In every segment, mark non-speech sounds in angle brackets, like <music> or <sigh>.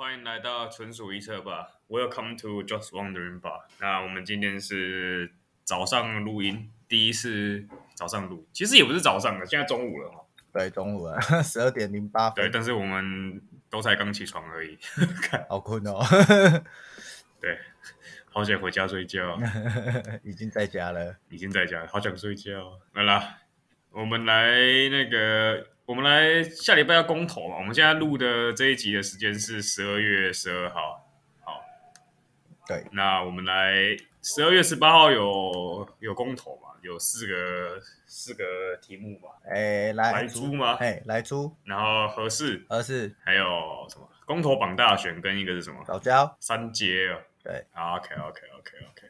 欢迎来到纯属臆测吧，Welcome to Just Wondering Bar。那我们今天是早上录音，第一次早上录，其实也不是早上的，现在中午了哈。对，中午了，<laughs> 十二点零八分。对，但是我们都才刚起床而已，<laughs> 好困哦。<laughs> 对，好想回家睡觉。已经在家了，已经在家了，好想睡觉。来啦，我们来那个。我们来下礼拜要公投嘛？我们现在录的这一集的时间是十二月十二号。好，对，那我们来十二月十八号有有公投嘛？有四个四个题目嘛？哎，来来猪吗？哎，来猪，然后合适合适，还有什么？公投榜大选跟一个是什么？老交，三阶啊。对，OK OK OK OK。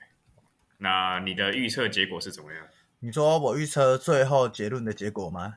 那你的预测结果是怎么样？你说我预测最后结论的结果吗？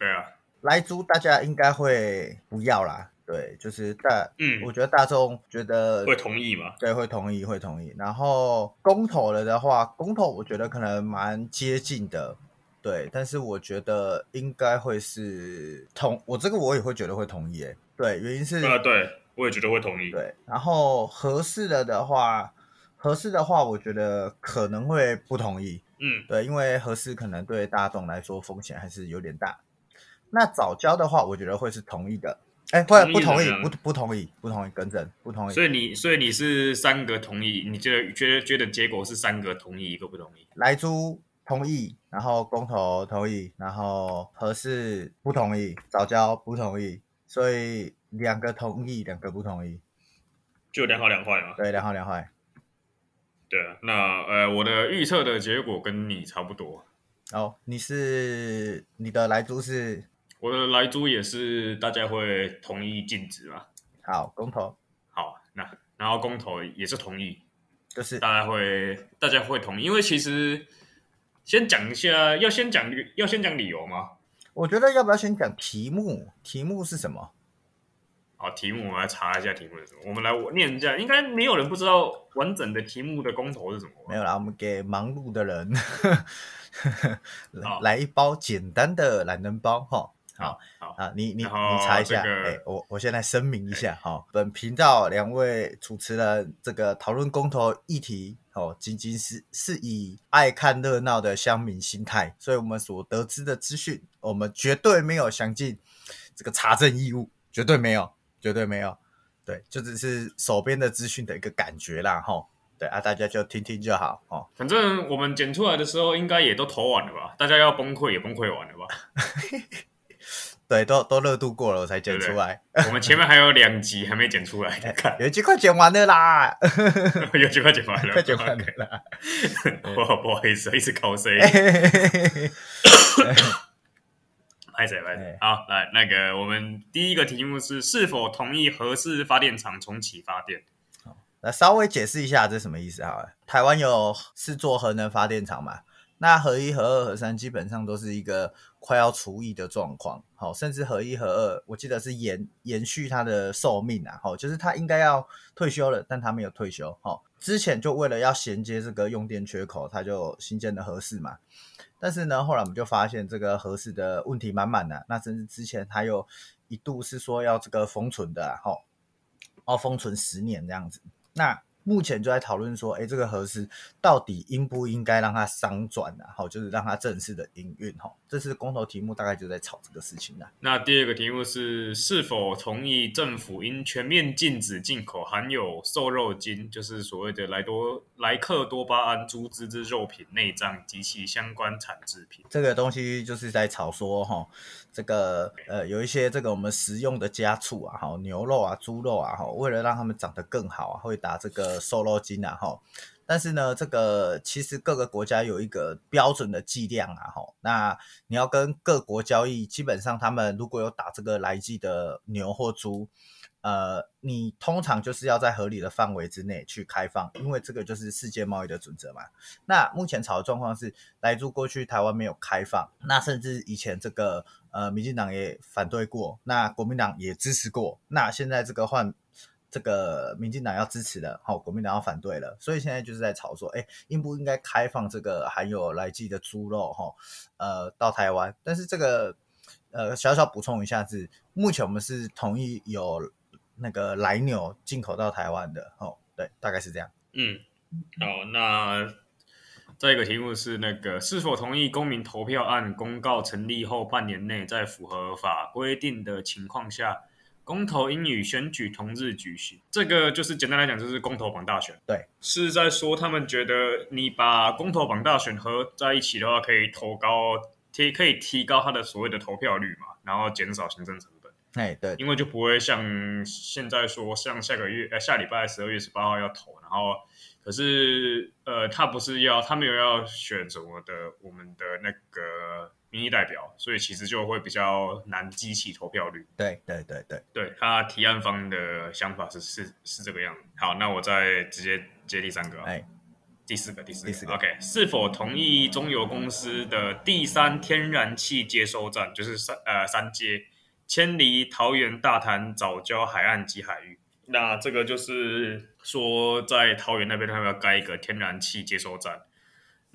对啊。莱猪大家应该会不要啦，对，就是大，嗯，我觉得大众觉得会同意嘛？对，会同意，会同意。然后公投了的话，公投我觉得可能蛮接近的，对，但是我觉得应该会是同，我这个我也会觉得会同意，诶，对，原因是啊，对，我也觉得会同意，对。然后合适了的话，合适的话，我觉得可能会不同意，嗯，对，因为合适可能对大众来说风险还是有点大。那早交的话，我觉得会是同意的，哎，会不同意，不不同意，不同意，更正，不同意。所以你，所以你是三个同意，你觉得觉得觉得结果是三个同意，一个不同意。莱猪同意，然后公投同意，然后合适不同意，早交不同意，所以两个同意，两个不同意，就两好两坏嘛。对，两好两坏。对啊，那呃，我的预测的结果跟你差不多。哦，你是你的莱猪是？我的来租也是，大家会同意禁止嘛？好，公投好，那然后公投也是同意，就是大家会大家会同意，因为其实先讲一下，要先讲要先讲理由吗？我觉得要不要先讲题目？题目是什么？好，题目我们来查一下题目是什么。我们来念一下，应该没有人不知道完整的题目的公投是什么。没有啦，我们给忙碌的人来，<laughs> 来一包简单的懒人包哈。好好啊，你你你查一下，哎、我我先来声明一下哈、欸，本频道两位主持人这个讨论公投议题哦，仅仅是是以爱看热闹的乡民心态，所以我们所得知的资讯，我们绝对没有详尽这个查证义务，绝对没有，绝对没有，对，就只是手边的资讯的一个感觉啦，哈，对啊，大家就听听就好哦。反正我们剪出来的时候，应该也都投完了吧？大家要崩溃也崩溃完了吧？<laughs> 对，都都热度过了，我才剪出来。我们前面还有两集还没剪出来，看有一集快剪完了啦，<laughs> 有一集快剪完了，<laughs> 快剪完了啦。<laughs> 不好不好意思，一直口水。拍谁拍谁？好，来那个，我们第一个题目是是否同意核四发电厂重启发电？好，那稍微解释一下这是什么意思啊？台湾有四座核能发电厂嘛？那核一、核二、核三基本上都是一个快要除役的状况，好，甚至合一、合二，我记得是延延续它的寿命啊，好，就是它应该要退休了，但它没有退休，好，之前就为了要衔接这个用电缺口，它就新建的合适嘛，但是呢，后来我们就发现这个合适的问题满满的，那甚至之前还有一度是说要这个封存的，好，要封存十年这样子，那。目前就在讨论说，哎，这个核四到底应不应该让它商转啊？好，就是让它正式的营运哈。这次公投题目大概就在吵这个事情了。那第二个题目是是否同意政府应全面禁止进口含有瘦肉精，就是所谓的莱多莱克多巴胺猪脂之肉品、内脏及其相关产制品。这个东西就是在吵说哈，这个呃有一些这个我们食用的家畜啊，哈牛肉啊、猪肉啊，哈为了让它们长得更好啊，会打这个。瘦肉精啊，哈，但是呢，这个其实各个国家有一个标准的剂量啊，哈，那你要跟各国交易，基本上他们如果有打这个来剂的牛或猪，呃，你通常就是要在合理的范围之内去开放，因为这个就是世界贸易的准则嘛。那目前炒的状况是，来猪过去台湾没有开放，那甚至以前这个呃，民进党也反对过，那国民党也支持过，那现在这个换。这个民进党要支持的，好，国民党要反对了，所以现在就是在吵说，哎，应不应该开放这个含有来剂的猪肉，哈，呃，到台湾？但是这个，呃，小小补充一下是，目前我们是同意有那个来牛进口到台湾的哦，对，大概是这样。嗯，好，那再一个题目是那个是否同意公民投票案公告成立后半年内，在符合法规定的情况下，公投应与选举同日举行？这个就是简单来讲，就是公投榜大选。对，是在说他们觉得你把公投榜大选合在一起的话，可以投高提可以提高他的所谓的投票率嘛，然后减少行政成本。哎，对，因为就不会像现在说，像下个月呃下礼拜十二月十八号要投，然后可是呃他不是要他没有要选什么的我们的那个民意代表，所以其实就会比较难激起投票率。对对对对，对他提案方的想法是是是这个样子。好，那我再直接接第三个，哎，第四个第四个，第四个，OK，是否同意中油公司的第三天然气接收站，就是三呃三阶？迁离桃园大潭早礁海岸及海域，那这个就是说，在桃园那边他们要盖一个天然气接收站。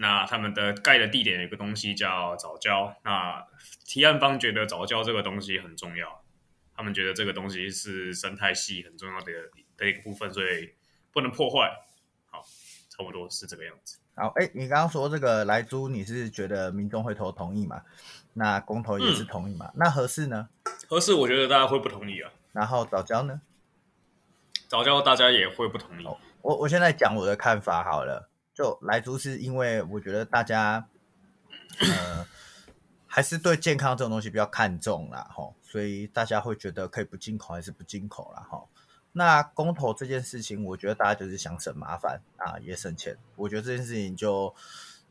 那他们的盖的地点有一个东西叫早教。那提案方觉得早教这个东西很重要，他们觉得这个东西是生态系很重要的的一个部分，所以不能破坏。好，差不多是这个样子。好，哎，你刚刚说这个莱猪，你是觉得民众会投同意吗？那公投也是同意嘛？嗯、那合适呢？合适我觉得大家会不同意啊。然后早教呢？早教大家也会不同意。哦、我我现在讲我的看法好了。就莱猪是因为我觉得大家呃还是对健康这种东西比较看重啦，吼，所以大家会觉得可以不进口还是不进口啦，吼。那公投这件事情，我觉得大家就是想省麻烦啊，也省钱。我觉得这件事情就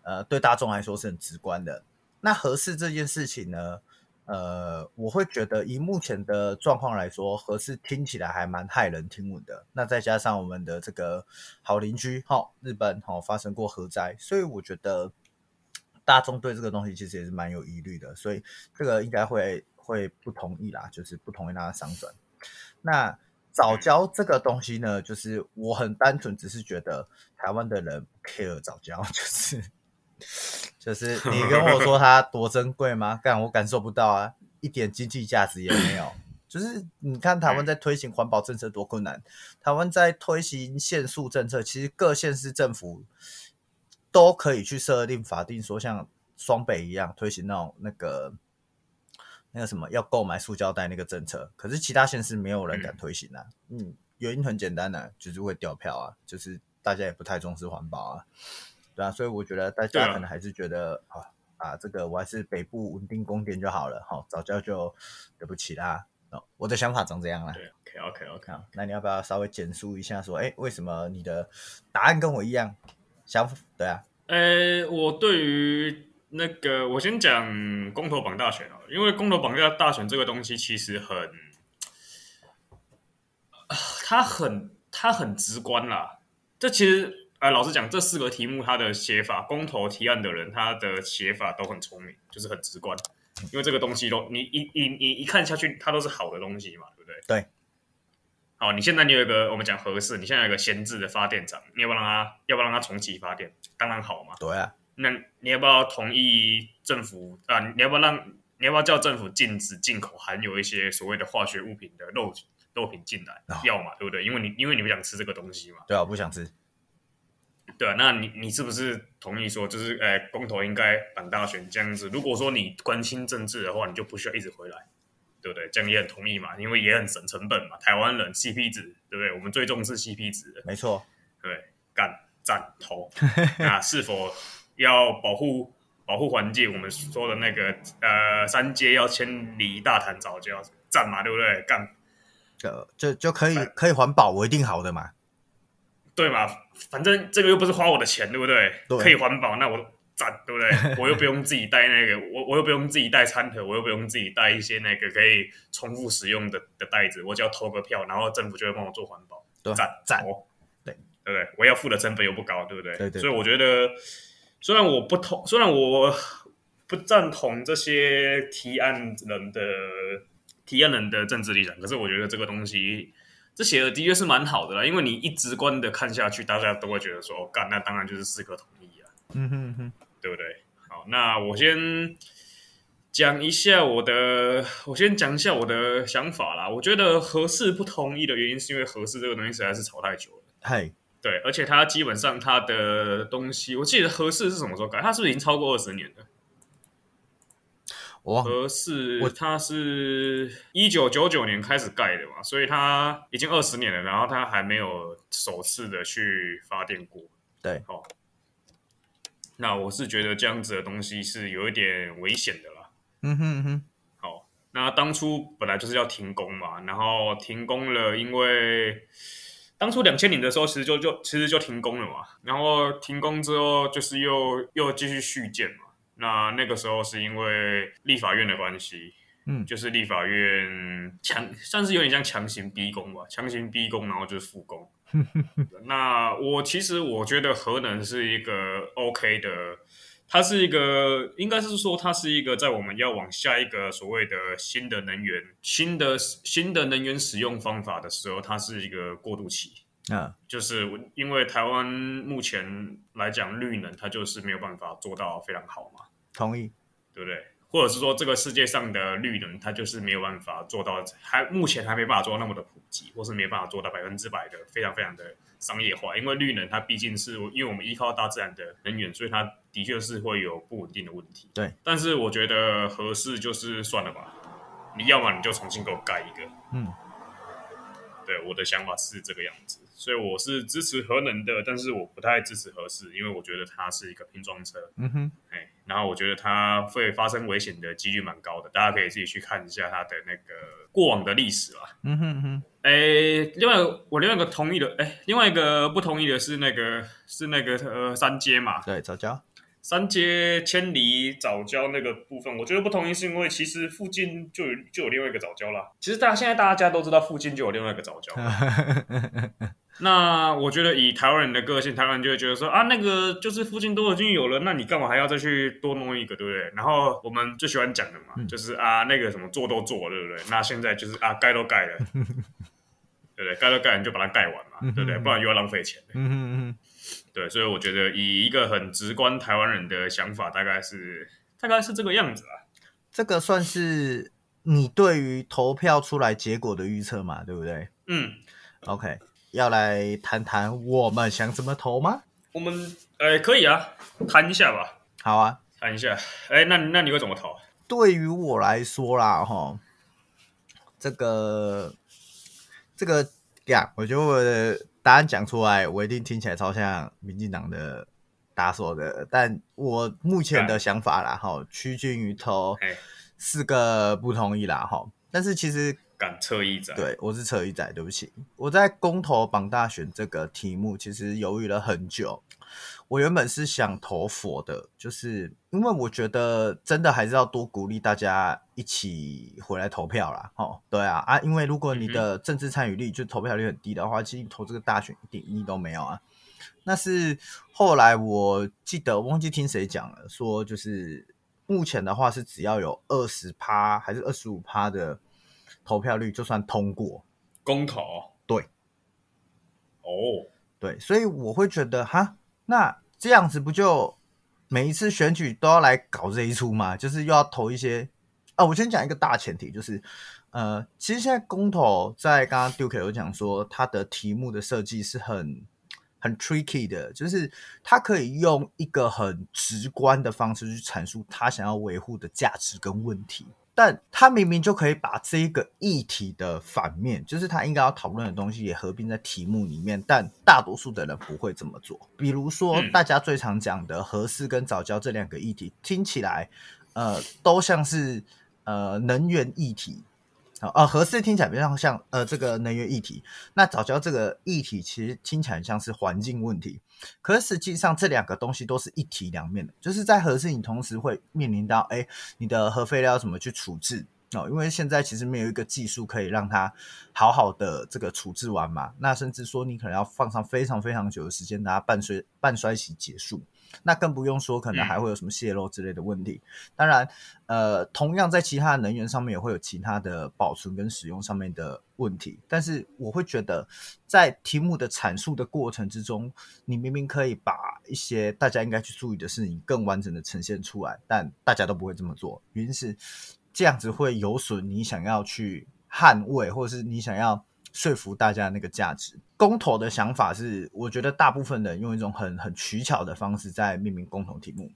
呃对大众来说是很直观的。那合适这件事情呢，呃，我会觉得以目前的状况来说，核四听起来还蛮骇人听闻的。那再加上我们的这个好邻居哈、日本哈、哦、发生过核灾，所以我觉得大众对这个东西其实也是蛮有疑虑的。所以这个应该会会不同意啦，就是不同意让它商转。那早教这个东西呢，就是我很单纯，只是觉得台湾的人 care 早教，<laughs> 就是。就是你跟我说它多珍贵吗？<laughs> 干，我感受不到啊，一点经济价值也没有。就是你看台湾在推行环保政策多困难，台湾在推行限塑政策，其实各县市政府都可以去设定法定，说像双北一样推行那种那个那个什么要购买塑胶袋那个政策，可是其他县市没有人敢推行啊。嗯，原因很简单的啊，就是会掉票啊，就是大家也不太重视环保啊。对啊，所以我觉得大家可能还是觉得啊啊，这个我还是北部稳定供电就好了，好，早教就对不起啦。哦，我的想法长这样啦。对，OK OK OK。好，那你要不要稍微简述一下，说，哎，为什么你的答案跟我一样？想对啊。呃，我对于那个，我先讲公投榜大选啊，因为公投榜大大选这个东西其实很，它很它很直观啦。这其实。哎，老实讲，这四个题目它的写法，公投提案的人他的写法都很聪明，就是很直观。因为这个东西都你一一你一看下去，它都是好的东西嘛，对不对？对。好，你现在你有一个我们讲合适，你现在有一个闲置的发电厂，你要不要让它要不要让它重启发电？当然好嘛。对啊。那你要不要同意政府啊？你要不要让你要不要叫政府禁止进口含有一些所谓的化学物品的肉肉品进来？哦、要嘛，对不对？因为你因为你不想吃这个东西嘛。对啊，我不想吃。对啊，那你你是不是同意说，就是呃，公投应该办大选这样子？如果说你关心政治的话，你就不需要一直回来，对不对？这样也很同意嘛，因为也很省成本嘛。台湾人 CP 值，对不对？我们最重视 CP 值的，没错。对，干赞投。那是否要保护保护环境？我们说的那个呃，三阶要迁离大潭藻礁，赞嘛，对不对？干，就就就可以可以环保，我一定好的嘛。对嘛，反正这个又不是花我的钱，对不对？对，可以环保，那我赞，对不对？<laughs> 我又不用自己带那个，我我又不用自己带餐盒，我又不用自己带一些那个可以重复使用的的袋子，我只要投个票，然后政府就会帮我做环保，赞赞，对对不对？我要付的成本又不高，对不对？对，对对。所以我觉得，虽然我不同，虽然我不赞同这些提案人的提案人的政治理想，可是我觉得这个东西。这写的的确是蛮好的啦，因为你一直观的看下去，大家都会觉得说，哦，干，那当然就是四个同意啊，嗯哼哼，对不对？好，那我先讲讲一下我的，我先讲一下我的想法啦。我觉得合适不同意的原因，是因为合适这个东西实在是炒太久了。嗨，对，而且它基本上它的东西，我记得合适是什么时候改？它是不是已经超过二十年了？核四它是一九九九年开始盖的嘛，所以它已经二十年了，然后它还没有首次的去发电过。对，哦，那我是觉得这样子的东西是有一点危险的啦。嗯哼嗯哼，好，那当初本来就是要停工嘛，然后停工了，因为当初两千年的时候其实就就其实就停工了嘛，然后停工之后就是又又继续续建嘛。那那个时候是因为立法院的关系，嗯，就是立法院强，算是有点像强行逼宫吧，强行逼宫，然后就是复工。<laughs> 那我其实我觉得核能是一个 OK 的，它是一个，应该是说它是一个在我们要往下一个所谓的新的能源、新的新的能源使用方法的时候，它是一个过渡期。啊，就是因为台湾目前来讲绿能，它就是没有办法做到非常好嘛。同意，对不对？或者是说，这个世界上的绿能，它就是没有办法做到，还目前还没办法做到那么的普及，或是没有办法做到百分之百的非常非常的商业化。因为绿能它毕竟是因为我们依靠大自然的能源，所以它的确是会有不稳定的问题。对，但是我觉得合适就是算了吧，你要么你就重新给我盖一个。嗯。对，我的想法是这个样子，所以我是支持核能的，但是我不太支持核四，因为我觉得它是一个拼装车。嗯哼，哎，然后我觉得它会发生危险的几率蛮高的，大家可以自己去看一下它的那个过往的历史啦。嗯哼哼，哎，另外我另外一个同意的，哎，另外一个不同意的是那个是那个呃三阶嘛，对，藻礁。三街千里早教那个部分，我觉得不同意，是因为其实附近就有就有另外一个早教啦。<laughs> 其实大家现在大家都知道附近就有另外一个早教。<laughs> 那我觉得以台湾人的个性，台湾人就会觉得说啊，那个就是附近都已经有了，那你干嘛还要再去多弄一个，对不对？然后我们最喜欢讲的嘛，嗯、就是啊那个什么做都做了，对不对？那现在就是啊盖都盖了，<laughs> 对不对？盖都盖了，你就把它盖完嘛，对不对？不然又要浪费钱。嗯对，所以我觉得以一个很直观台湾人的想法，大概是大概是这个样子啊。这个算是你对于投票出来结果的预测嘛？对不对？嗯。OK，要来谈谈我们想怎么投吗？我们呃可以啊，谈一下吧。好啊，谈一下。哎，那那你会怎么投？对于我来说啦，哈，这个这个呀，我觉得我的。答案讲出来，我一定听起来超像民进党的打手的，但我目前的想法啦，哈，趋近于投四个不同意啦，哈，但是其实敢侧翼仔，对，我是侧翼仔，对不起，我在公投榜大选这个题目，其实犹豫了很久。我原本是想投佛的，就是因为我觉得真的还是要多鼓励大家一起回来投票啦。哦，对啊，啊，因为如果你的政治参与率就投票率很低的话，其实投这个大选一点意义都没有啊。那是后来我记得我忘记听谁讲了，说就是目前的话是只要有二十趴还是二十五趴的投票率就算通过公投。对，哦，对，所以我会觉得哈。那这样子不就每一次选举都要来搞这一出吗？就是又要投一些啊！我先讲一个大前提，就是呃，其实现在公投在刚刚 Duke 有讲说，它的题目的设计是很很 tricky 的，就是它可以用一个很直观的方式去阐述他想要维护的价值跟问题。但他明明就可以把这一个议题的反面，就是他应该要讨论的东西，也合并在题目里面。但大多数的人不会这么做。比如说，大家最常讲的合适跟早教这两个议题，听起来，呃，都像是呃能源议题。好，呃，核四听起来比较像呃这个能源议题，那早教这个议题其实听起来很像是环境问题，可是实际上这两个东西都是一体两面的，就是在核四你同时会面临到，哎，你的核废料怎么去处置哦？因为现在其实没有一个技术可以让它好好的这个处置完嘛，那甚至说你可能要放上非常非常久的时间，让它半衰半衰期结束。那更不用说可能还会有什么泄漏之类的问题。当然，呃，同样在其他的能源上面也会有其他的保存跟使用上面的问题。但是我会觉得，在题目的阐述的过程之中，你明明可以把一些大家应该去注意的事情更完整的呈现出来，但大家都不会这么做，原因是这样子会有损你想要去捍卫，或者是你想要。说服大家那个价值，公投的想法是，我觉得大部分人用一种很很取巧的方式在命名公投题目。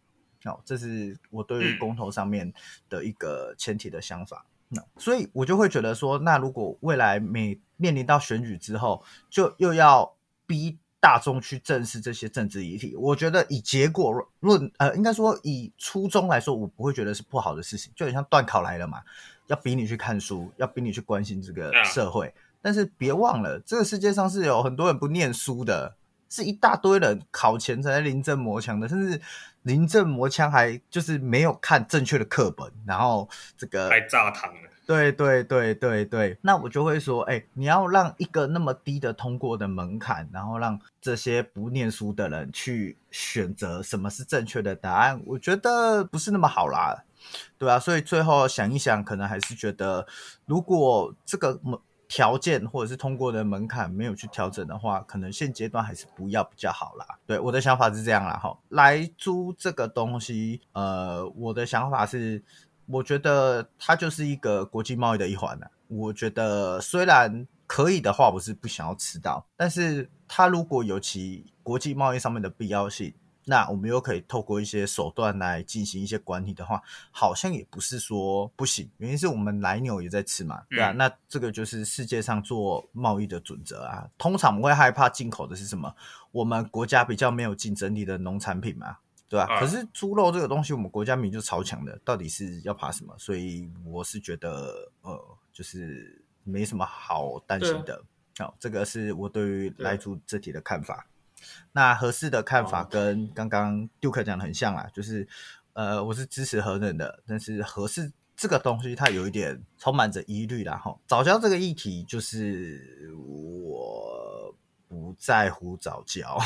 好，这是我对于公投上面的一个前提的想法。那所以，我就会觉得说，那如果未来每面临到选举之后，就又要逼大众去正视这些政治议题，我觉得以结果论，呃，应该说以初衷来说，我不会觉得是不好的事情。就很像断考来了嘛，要逼你去看书，要逼你去关心这个社会。但是别忘了，这个世界上是有很多人不念书的，是一大堆人考前才临阵磨枪的，甚至临阵磨枪还就是没有看正确的课本，然后这个还炸堂了。对对对对对，那我就会说，哎，你要让一个那么低的通过的门槛，然后让这些不念书的人去选择什么是正确的答案，我觉得不是那么好啦，对啊，所以最后想一想，可能还是觉得，如果这个门。条件或者是通过的门槛没有去调整的话，可能现阶段还是不要比较好啦。对，我的想法是这样啦，哈，来租这个东西，呃，我的想法是，我觉得它就是一个国际贸易的一环呢。我觉得虽然可以的话，我是不想要吃到，但是它如果有其国际贸易上面的必要性。那我们又可以透过一些手段来进行一些管理的话，好像也不是说不行。原因是我们来牛也在吃嘛，对啊。那这个就是世界上做贸易的准则啊。通常我们会害怕进口的是什么？我们国家比较没有竞争力的农产品嘛，对吧？可是猪肉这个东西，我们国家明明就超强的，到底是要怕什么？所以我是觉得，呃，就是没什么好担心的。好，这个是我对于来猪这题的看法。那合适的看法跟刚刚 Duke 讲的很像啦，就是呃，我是支持核能的，但是合适这个东西它有一点充满着疑虑啦哈，早教这个议题就是我不在乎早教，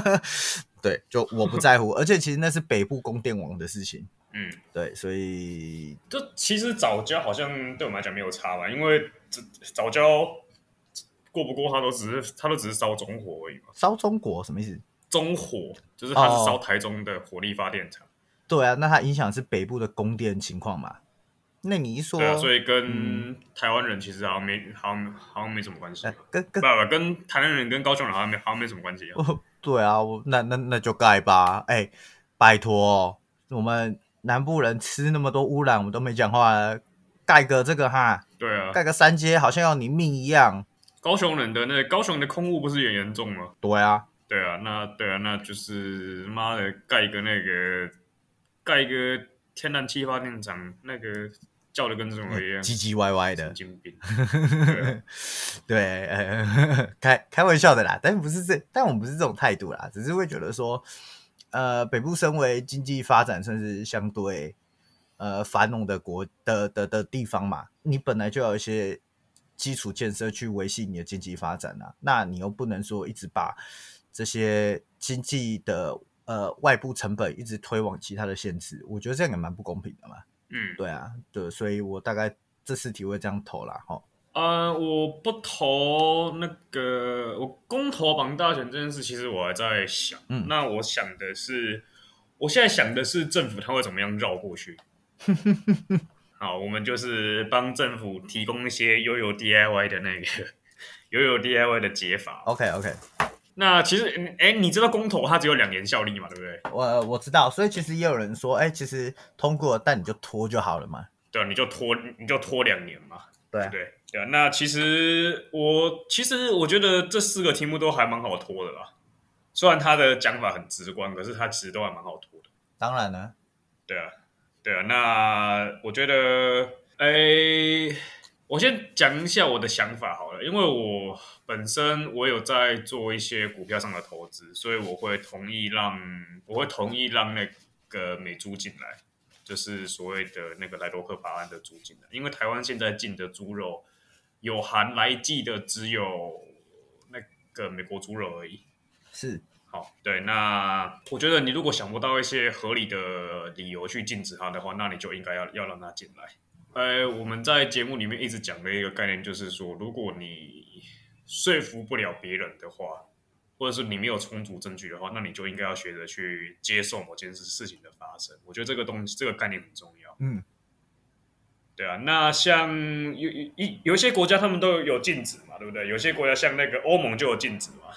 <laughs> 对，就我不在乎，而且其实那是北部供电网的事情，嗯，对，所以就其实早教好像对我们来讲没有差吧，因为这藻礁。过不过，他都只是他都只是烧中火而已嘛。烧中国什么意思？中火就是他是烧台中的火力发电厂。哦。对啊，那它影响是北部的供电情况嘛？那你一说，对啊，所以跟台湾人其实好像没好像好像没什么关系。跟跟不不，跟台南人跟高雄人好像没好像没什么关系啊。对啊，我那那那就盖吧。哎、欸，拜托，我们南部人吃那么多污染，我们都没讲话，盖个这个哈？对啊，盖个三阶好像要你命一样。高雄人的那高雄的空污不是也严重吗？对啊，对啊，那对啊，那就是妈的盖一个那个盖一个天然气发电厂，那个叫的跟什么一样，唧唧歪歪的，神经病。<laughs> 对，对呃，<laughs> 开开玩笑的啦，但不是这，但我们不是这种态度啦，只是会觉得说，呃，北部身为经济发展算是相对呃繁荣的国的的的，的地方嘛，你本来就有一些。基础建设去维系你的经济发展啊，那你又不能说一直把这些经济的呃外部成本一直推往其他的县市，我觉得这样也蛮不公平的嘛。嗯，对啊，对，所以我大概这次体会这样投啦。哈。呃，我不投那个，我公投绑大选这件事，其实我还在想。嗯，那我想的是，我现在想的是政府他会怎么样绕过去。<laughs> 好，我们就是帮政府提供一些悠悠 DIY 的那个悠悠 DIY 的解法。OK OK，那其实，哎，你知道公投它只有两年效力嘛，对不对？我我知道，所以其实也有人说，哎，其实通过，但你就拖就好了嘛。对，你就拖，你就拖两年嘛。对对对，那其实我其实我觉得这四个题目都还蛮好拖的啦。虽然他的讲法很直观，可是他其实都还蛮好拖的。当然了，对啊。对啊，那我觉得，哎，我先讲一下我的想法好了，因为我本身我有在做一些股票上的投资，所以我会同意让，我会同意让那个美猪进来，就是所谓的那个莱多克法案的猪进来，因为台湾现在进的猪肉有含莱剂的只有那个美国猪肉而已。是。好，对，那我觉得你如果想不到一些合理的理由去禁止它的话，那你就应该要要让它进来。呃，我们在节目里面一直讲的一个概念就是说，如果你说服不了别人的话，或者是你没有充足证据的话，那你就应该要学着去接受某件事事情的发生。我觉得这个东西，这个概念很重要。嗯，对啊。那像有有一有一些国家，他们都有禁止嘛，对不对？有些国家像那个欧盟就有禁止嘛。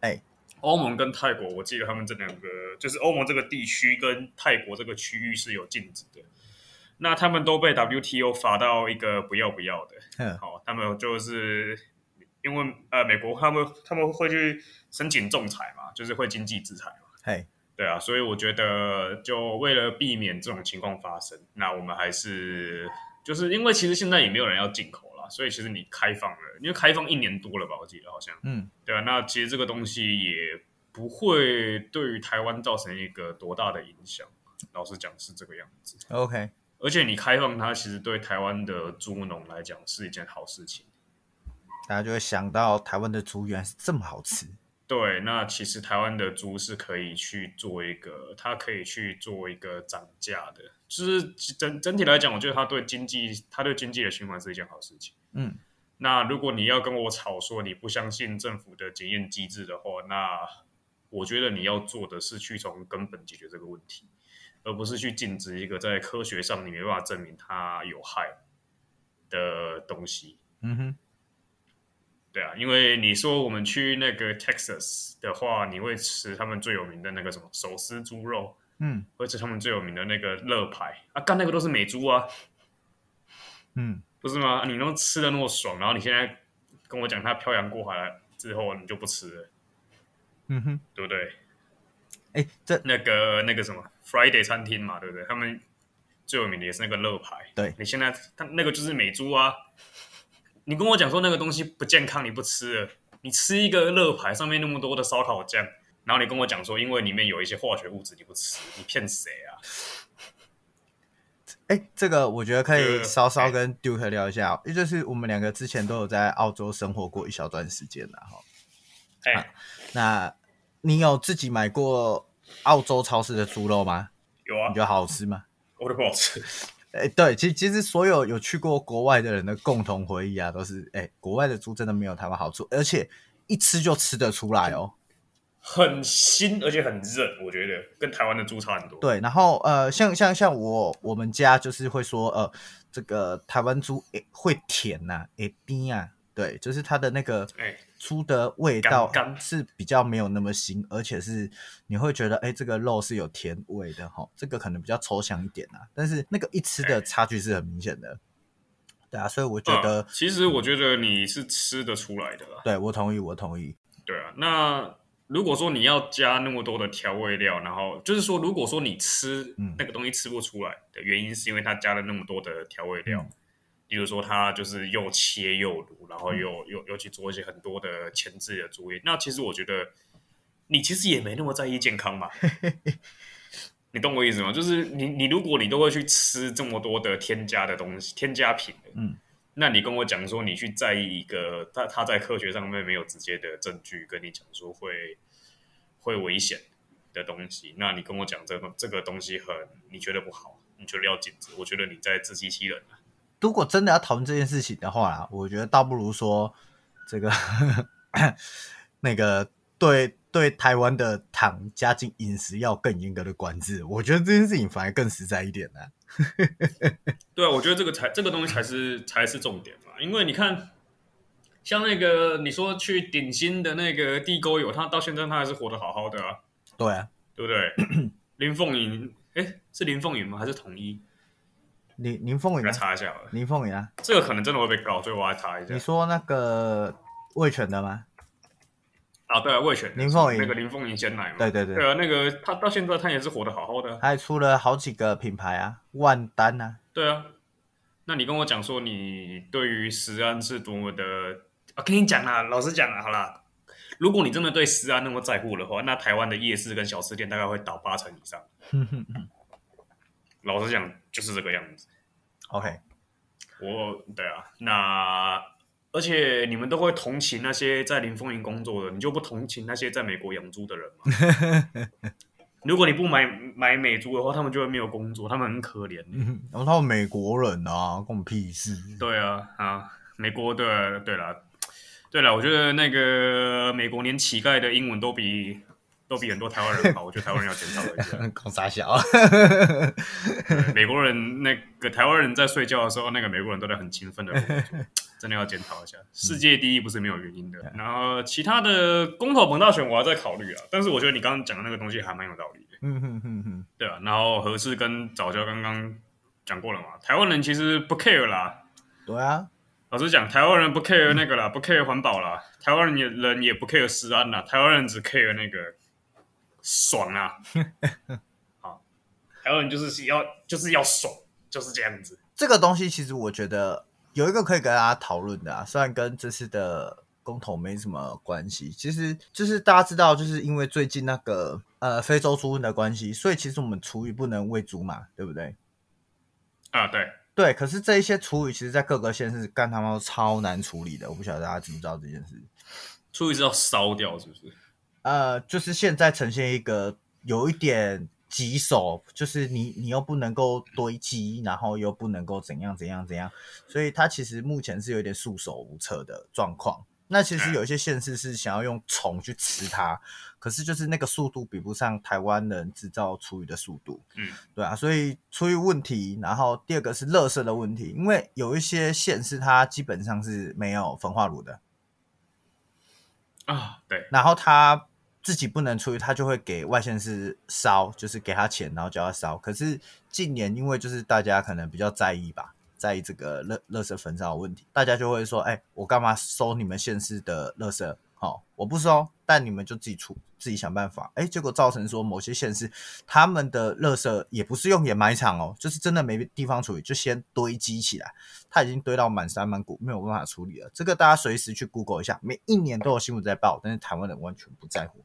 哎，欧盟跟泰国，我记得他们这两个就是欧盟这个地区跟泰国这个区域是有禁止的。那他们都被 WTO 罚到一个不要不要的。嗯，好，他们就是因为呃，美国他们他们会去申请仲裁嘛，就是会经济制裁嘛。嘿，对啊，所以我觉得就为了避免这种情况发生，那我们还是就是因为其实现在也没有人要进口。所以其实你开放了，因为开放一年多了吧，我记得好像，嗯，对啊，那其实这个东西也不会对于台湾造成一个多大的影响。老实讲是这个样子。OK，而且你开放它，其实对台湾的猪农来讲是一件好事情。大家就会想到台湾的猪原来是这么好吃。对，那其实台湾的猪是可以去做一个，它可以去做一个涨价的。就是整整体来讲，我觉得它对经济，它对经济的循环是一件好事情。嗯，那如果你要跟我吵说你不相信政府的检验机制的话，那我觉得你要做的是去从根本解决这个问题，而不是去禁止一个在科学上你没办法证明它有害的东西。嗯哼，对啊，因为你说我们去那个 Texas 的话，你会吃他们最有名的那个什么手撕猪肉，嗯，或者他们最有名的那个乐排啊，干那个都是美猪啊，嗯。不是吗？你都吃的那么爽，然后你现在跟我讲它漂洋过海来之后你就不吃了，嗯哼，对不对？哎，这那个那个什么 Friday 餐厅嘛，对不对？他们最有名的也是那个乐排。对，你现在他那个就是美猪啊，你跟我讲说那个东西不健康，你不吃了，你吃一个乐牌上面那么多的烧烤酱，然后你跟我讲说因为里面有一些化学物质你不吃，你骗谁啊？哎，这个我觉得可以稍稍跟 Duke 聊一下，也就是我们两个之前都有在澳洲生活过一小段时间了哈。哎、啊，那你有自己买过澳洲超市的猪肉吗？有啊。你觉得好吃吗？我觉得不好吃。哎，对，其实其实所有有去过国外的人的共同回忆啊，都是哎，国外的猪真的没有台湾好吃，而且一吃就吃得出来哦。很腥，而且很韧，我觉得跟台湾的猪差很多。对，然后呃，像像像我我们家就是会说，呃，这个台湾猪诶会甜呐、啊，诶甜啊，对，就是它的那个猪的味道是比较没有那么腥，而且是你会觉得，哎，这个肉是有甜味的哈，这个可能比较抽象一点啊，但是那个一吃的差距是很明显的。对啊，所以我觉得、嗯，其实我觉得你是吃得出来的啦。对，我同意，我同意。对啊，那。如果说你要加那么多的调味料，然后就是说，如果说你吃那个东西吃不出来的原因，是因为它加了那么多的调味料，嗯、比如说他就是又切又卤，然后又、嗯、又又去做一些很多的前置的作业。那其实我觉得你其实也没那么在意健康嘛，<laughs> 你懂我意思吗？就是你你如果你都会去吃这么多的添加的东西，添加品，嗯。那你跟我讲说，你去在意一个他他在科学上面没有直接的证据跟你讲说会会危险的东西，那你跟我讲这个这个东西很你觉得不好，你觉得要禁止，我觉得你在自欺欺人。如果真的要讨论这件事情的话啦，我觉得倒不如说这个 <laughs> 那个对对台湾的糖加进饮食要更严格的管制，我觉得这件事情反而更实在一点呢。<laughs> 对啊，我觉得这个才这个东西才是才是重点嘛，因为你看，像那个你说去顶新的那个地沟油，他到现在他还是活得好好的啊。对啊，对不对？<coughs> 林凤营，哎，是林凤营吗？还是统一？林林凤营，来查一下好了。林凤营啊，这个可能真的会被告，所以我来查一下。你说那个味全的吗？啊，对啊，味全林凤营那个林凤营鲜奶嘛，对对对，对啊，那个他到现在他也是活得好好的，他还出了好几个品牌啊，万丹啊，对啊，那你跟我讲说你对于食安是多么的，啊，跟你讲啦，老实讲啦，好啦，如果你真的对食安那么在乎的话，那台湾的夜市跟小吃店大概会倒八成以上，<laughs> 老实讲就是这个样子。OK，我对啊，那。而且你们都会同情那些在林凤营工作的，你就不同情那些在美国养猪的人吗？<laughs> 如果你不买买美猪的话，他们就会没有工作，他们很可怜。然后他们美国人啊，关我们屁事。对啊，啊，美国的，对了，对了，我觉得那个美国连乞丐的英文都比都比很多台湾人好，我觉得台湾人要检讨一下。<laughs> 搞啥小？美国人那个台湾人在睡觉的时候，那个美国人都在很勤奋的工作。真的要检讨一下，世界第一不是没有原因的。嗯、然后其他的公投本大选，我还在考虑啊。但是我觉得你刚刚讲的那个东西还蛮有道理的。嗯哼哼哼，对啊。然后核四跟早教刚刚讲过了嘛，台湾人其实不 care 啦。对啊，老实讲，台湾人不 care 那个啦，嗯、不 care 环保啦。台湾人也人也不 care 食安啦。台湾人只 care 那个爽啊。<laughs> 好，台湾人就是要就是要爽，就是这样子。这个东西其实我觉得。有一个可以跟大家讨论的啊，虽然跟这次的公投没什么关系，其实就是大家知道，就是因为最近那个呃非洲猪瘟的关系，所以其实我们厨余不能喂猪嘛，对不对？啊，对对。可是这一些厨余，其实在各个县市干他妈都超难处理的，我不晓得大家知不知道这件事。厨余是要烧掉，是不是？呃，就是现在呈现一个有一点。棘手，就是你，你又不能够堆积，然后又不能够怎样怎样怎样，所以它其实目前是有点束手无策的状况。那其实有一些县市是想要用虫去吃它，可是就是那个速度比不上台湾人制造厨余的速度。嗯，对啊，所以厨余问题，然后第二个是垃圾的问题，因为有一些县市它基本上是没有焚化炉的啊，对，然后它。自己不能出去，他就会给外县市烧，就是给他钱，然后叫他烧。可是近年因为就是大家可能比较在意吧，在意这个垃垃圾焚烧的问题，大家就会说：“哎、我干嘛收你们县市的垃圾？好、我不收，但你们就自己出，自己想办法。欸”，结果造成说某些县市他们的垃圾也不是用掩埋场哦，就是真的没地方处理，就先堆积起来，它已经堆到满山满谷，没有办法处理了。这个大家随时去 Google 一下，每一年都有新闻在报，但是台湾人完全不在乎。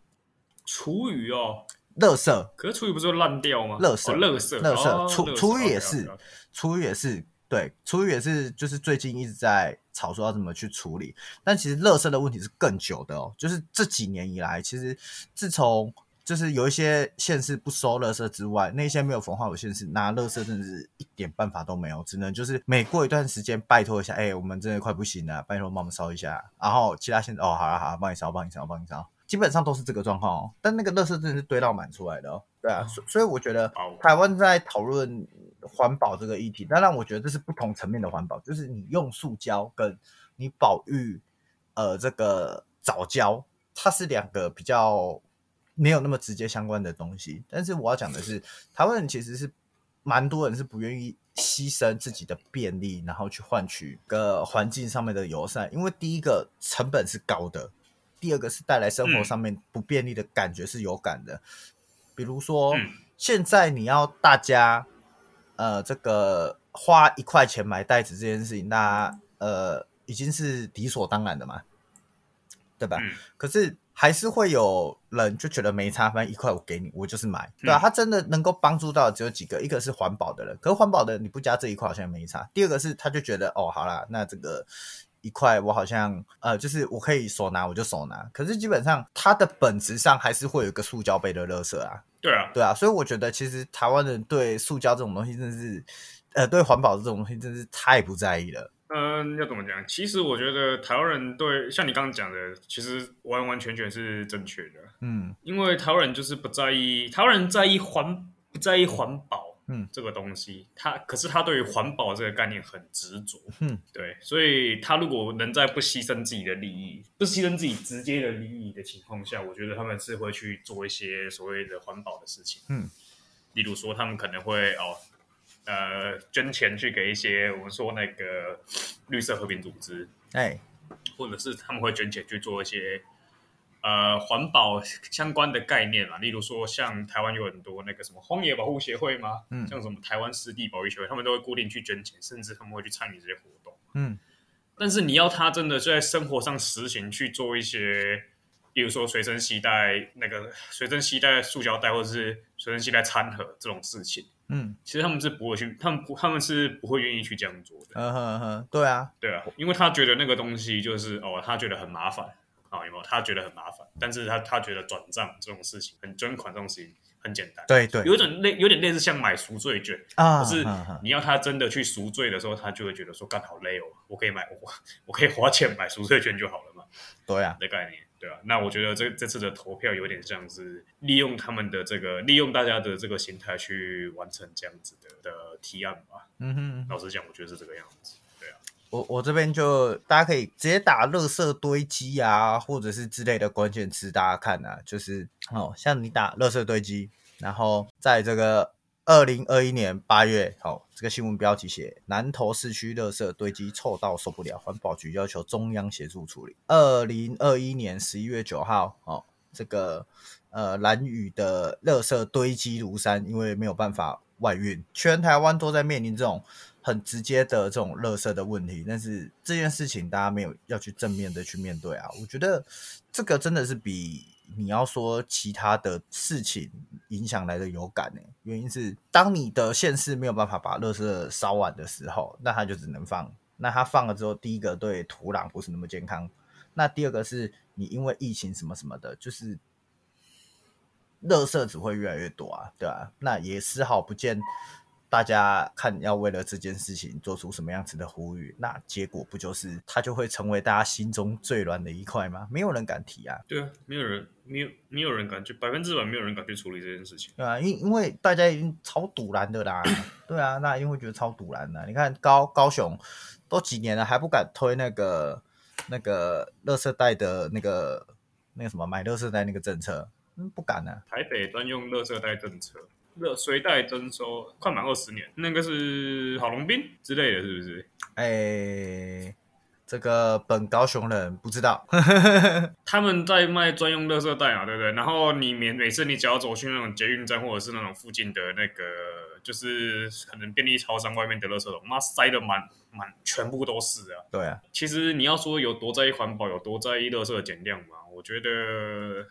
厨余哦，垃圾，可是厨余不是会烂掉吗？垃圾，哦、垃圾，垃圾，厨厨厨余也是，厨余也是，对，厨余也是，就是最近一直在吵说要怎么去处理。但其实垃圾的问题是更久的哦，就是这几年以来，其实自从就是有一些县市不收垃圾之外，那些没有焚化炉县市拿垃圾真的是一点办法都没有，只能就是每过一段时间拜托一下，哎、欸，我们真的快不行了，拜托帮我们烧一下。然后其他县哦，好了好了，帮你烧，帮你烧，帮你烧。基本上都是这个状况哦，但那个垃圾真的是堆到满出来的哦。对啊，所所以我觉得台湾在讨论环保这个议题，当然我觉得这是不同层面的环保，就是你用塑胶跟你保育呃这个藻胶，它是两个比较没有那么直接相关的东西。但是我要讲的是，台湾人其实是蛮多人是不愿意牺牲自己的便利，然后去换取个环境上面的友善，因为第一个成本是高的。第二个是带来生活上面不便利的感觉是有感的，嗯、比如说、嗯、现在你要大家呃这个花一块钱买袋子这件事情，那呃已经是理所当然的嘛，对吧？嗯、可是还是会有人就觉得没差，反正一块我给你，我就是买，对吧？他真的能够帮助到只有几个，一个是环保的人，可是环保的人你不加这一块好像没差。第二个是他就觉得哦，好啦，那这个。一块我好像呃，就是我可以手拿我就手拿，可是基本上它的本质上还是会有一个塑胶杯的垃圾啊。对啊，对啊，所以我觉得其实台湾人对塑胶这种东西真的是，呃，对环保这种东西真的是太不在意了。嗯，要怎么讲？其实我觉得台湾人对像你刚刚讲的，其实完完全全是正确的。嗯，因为台湾人就是不在意，台湾人在意环不在意环保。嗯，这个东西，他可是他对于环保这个概念很执着，嗯，对，所以他如果能在不牺牲自己的利益，不牺牲自己直接的利益的情况下，我觉得他们是会去做一些所谓的环保的事情，嗯，例如说他们可能会哦，呃，捐钱去给一些我们说那个绿色和平组织，哎，或者是他们会捐钱去做一些。呃，环保相关的概念啊，例如说，像台湾有很多那个什么荒野保护协会吗？嗯，像什么台湾湿地保育协会，他们都会固定去捐钱，甚至他们会去参与这些活动。嗯，但是你要他真的在生活上实行去做一些，例如说随身携带那个随身携带塑胶袋，或者是随身携带餐盒这种事情，嗯，其实他们是不会去，他们不，他们是不会愿意去这样做的。嗯哼哼，对啊，对啊，因为他觉得那个东西就是哦，他觉得很麻烦啊，有没有？他觉得很麻烦，但是他他觉得转账这种事情，很捐款这种事情很简单。对对，有点类有点类似像买赎罪券啊，可是你要他真的去赎罪的时候，他就会觉得说干好累哦，我可以买我我可以花钱买赎罪券就好了嘛。<laughs> 对啊，的概念。对啊，那我觉得这这次的投票有点像是利用他们的这个，利用大家的这个心态去完成这样子的的提案吧。嗯哼，老实讲，我觉得是这个样子。我我这边就大家可以直接打“垃圾堆积”啊，或者是之类的关键词，大家看啊，就是哦，像你打“垃圾堆积”，然后在这个。二零二一年八月，哦，这个新闻标题写南投市区垃圾堆积臭到受不了，环保局要求中央协助处理。二零二一年十一月九号，哦，这个呃蓝屿的垃圾堆积如山，因为没有办法外运，全台湾都在面临这种很直接的这种垃圾的问题。但是这件事情大家没有要去正面的去面对啊，我觉得这个真的是比。你要说其他的事情影响来的有感呢？原因是当你的县市没有办法把垃圾烧完的时候，那它就只能放。那它放了之后，第一个对土壤不是那么健康。那第二个是你因为疫情什么什么的，就是垃圾只会越来越多啊，对吧？那也丝毫不见。大家看，要为了这件事情做出什么样子的呼吁，那结果不就是它就会成为大家心中最软的一块吗？没有人敢提啊。对啊，没有人，没有，没有人敢去，百分之百没有人敢去处理这件事情。对啊，因因为大家已经超赌烂的啦。<coughs> 对啊，那一定会觉得超赌烂的。你看高高雄都几年了，还不敢推那个那个垃圾袋的那个那个什么买垃圾袋那个政策，嗯，不敢啊。台北专用垃圾袋政策。热随袋征收快满二十年，那个是郝龙斌之类的，是不是？哎、欸，这个本高雄人不知道。<laughs> 他们在卖专用垃圾袋啊，对不对？然后你每每次你只要走去那种捷运站，或者是那种附近的那个，就是可能便利超商外面的垃圾桶，妈塞的满满，全部都是啊。对啊。其实你要说有多在意环保，有多在意垃圾的减量嘛？我觉得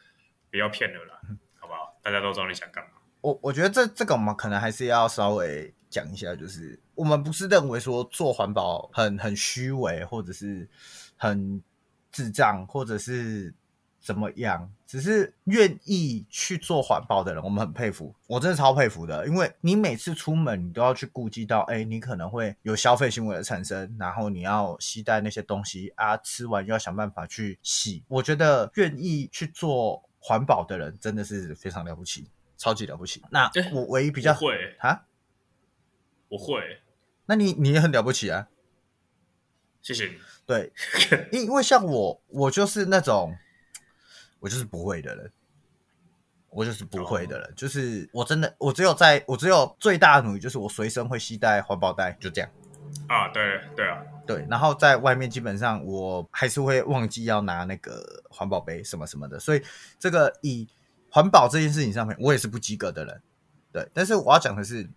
不要骗了啦，好不好？大家都知道你想干嘛。我我觉得这这个我们可能还是要稍微讲一下，就是我们不是认为说做环保很很虚伪，或者是很智障，或者是怎么样，只是愿意去做环保的人，我们很佩服，我真的超佩服的，因为你每次出门，你都要去顾及到，哎，你可能会有消费行为的产生，然后你要携带那些东西啊，吃完又要想办法去洗，我觉得愿意去做环保的人真的是非常了不起。超级了不起！那我唯一比较会啊，我会。那你你也很了不起啊！谢谢你。对，因 <laughs> 因为像我，我就是那种，我就是不会的人，我就是不会的人，哦、就是我真的，我只有在我只有最大的努力，就是我随身会携带环保袋，就这样。啊，对对啊，对。然后在外面基本上我还是会忘记要拿那个环保杯什么什么的，所以这个以。环保这件事情上面，我也是不及格的人，对。但是我要讲的是，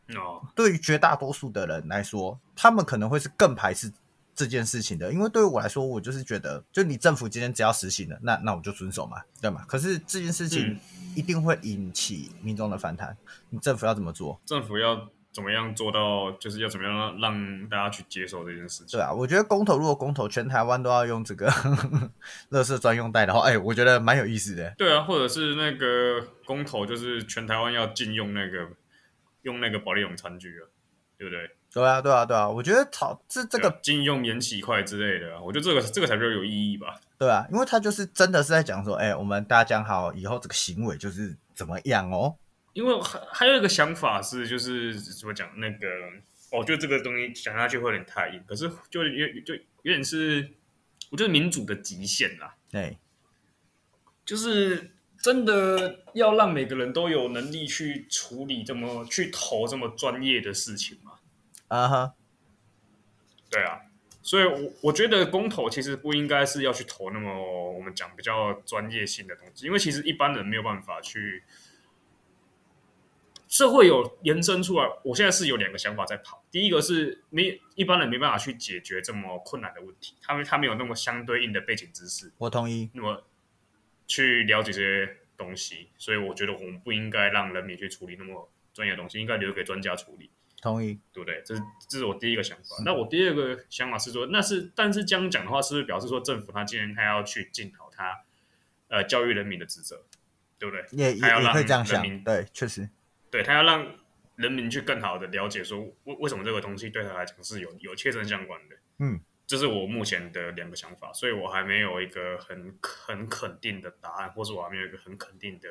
对于绝大多数的人来说，他们可能会是更排斥这件事情的。因为对于我来说，我就是觉得，就你政府今天只要实行了，那那我就遵守嘛，对吗？可是这件事情一定会引起民众的反弹，你政府要怎么做？政府要。怎么样做到？就是要怎么样让大家去接受这件事情？对啊，我觉得公投如果公投全台湾都要用这个 <laughs> 垃圾专用袋的话，哎，我觉得蛮有意思的。对啊，或者是那个公投，就是全台湾要禁用那个用那个保丽龙餐具啊，对不对？对啊，对啊，对啊，我觉得炒这这个禁用免洗筷之类的，我觉得这个这个才比较有意义吧。对啊，因为他就是真的是在讲说，哎，我们大家讲好以后这个行为就是怎么样哦。因为还还有一个想法是，就是怎么讲那个，哦，就这个东西讲下去会有点太硬，可是就有就有点是，我觉得民主的极限啦。对，就是真的要让每个人都有能力去处理这么去投这么专业的事情嘛？啊哈，对啊，所以我我觉得公投其实不应该是要去投那么我们讲比较专业性的东西，因为其实一般人没有办法去。社会有延伸出来，我现在是有两个想法在跑。第一个是没一般人没办法去解决这么困难的问题，他们他没有那么相对应的背景知识。我同意。那么去了解这些东西，所以我觉得我们不应该让人民去处理那么专业的东西，应该留给专家处理。同意，对不对？这是这是我第一个想法。那我第二个想法是说，那是但是这样讲的话，是不是表示说政府他今天他要去尽好他呃教育人民的职责，对不对？也也也可以这样想，对，确实，对他要让人民去更好的了解说为为什么这个东西对他来讲是有有切身相关的。嗯，这是我目前的两个想法，所以我还没有一个很很肯定的答案，或是我还没有一个很肯定的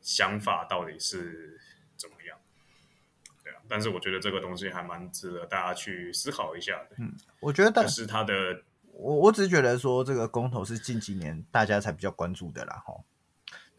想法，到底是怎么样。对啊但是我觉得这个东西还蛮值得大家去思考一下的。嗯，我觉得但是他的，我我只是觉得说这个公投是近几年大家才比较关注的啦，吼，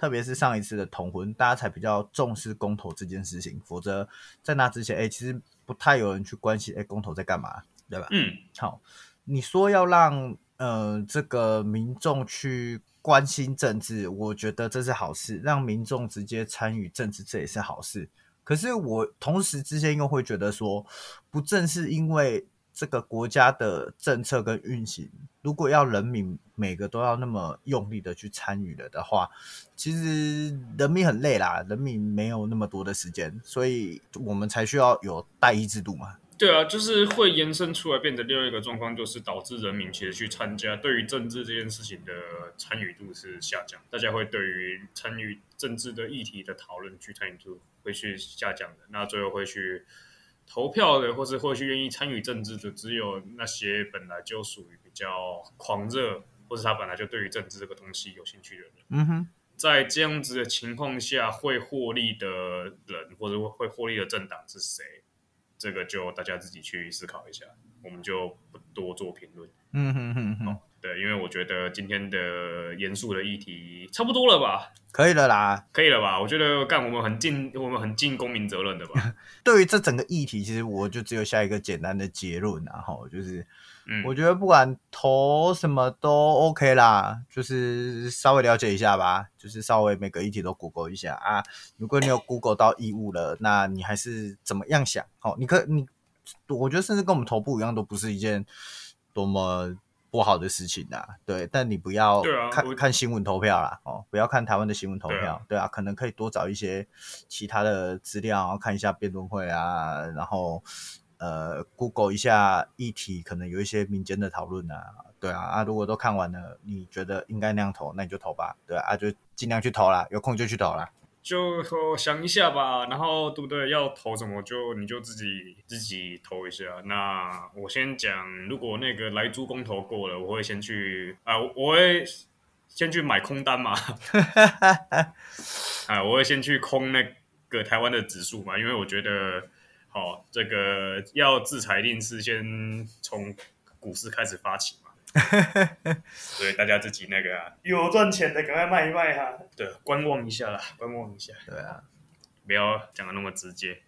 特别是上一次的同婚，大家才比较重视公投这件事情。否则在那之前，哎，其实不太有人去关心，哎，公投在干嘛，对吧？嗯，好，你说要让呃这个民众去关心政治，我觉得这是好事，让民众直接参与政治，这也是好事。可是我同时之间又会觉得说，不正是因为这个国家的政策跟运行，如果要人民每个都要那么用力的去参与了的话，其实人民很累啦，人民没有那么多的时间，所以我们才需要有代议制度嘛。对啊，就是会延伸出来变成另外一个状况，就是导致人民其实去参加对于政治这件事情的参与度是下降，大家会对于参与政治的议题的讨论去参与度会去下降的，那最后会去投票的，或是或许愿意参与政治的，只有那些本来就属于比较狂热，或是他本来就对于政治这个东西有兴趣的人。嗯哼，在这样子的情况下，会获利的人或者会获利的政党是谁？这个就大家自己去思考一下，我们就不多做评论。嗯哼哼哼，对，因为我觉得今天的严肃的议题差不多了吧？可以了啦，可以了吧？我觉得干我们很尽，我们很尽公民责任的吧？<laughs> 对于这整个议题，其实我就只有下一个简单的结论，然后就是。嗯，我觉得不管投什么都 OK 啦，就是稍微了解一下吧，就是稍微每个议题都 Google 一下啊。如果你有 Google 到义务了，那你还是怎么样想？哦，你可你，我觉得甚至跟我们投部一样，都不是一件多么不好的事情啊。对，但你不要看、啊、看新闻投票啦，哦，不要看台湾的新闻投票，对啊，对啊，可能可以多找一些其他的资料，然后看一下辩论会啊，然后。呃，Google 一下议题，可能有一些民间的讨论啊，对啊，啊，如果都看完了，你觉得应该那样投，那你就投吧，对啊，啊就尽量去投啦，有空就去投啦，就说想一下吧，然后对不对？要投什么就你就自己自己投一下。那我先讲，如果那个来猪公投过了，我会先去啊，我会先去买空单嘛，啊，<laughs> 我会先去空那个台湾的指数嘛，因为我觉得。好，这个要制裁，一定是先从股市开始发起嘛。<laughs> 所以大家自己那个啊，有赚钱的赶快卖一卖哈。对，观望一下啦，观望一下。对啊，不要讲的那么直接。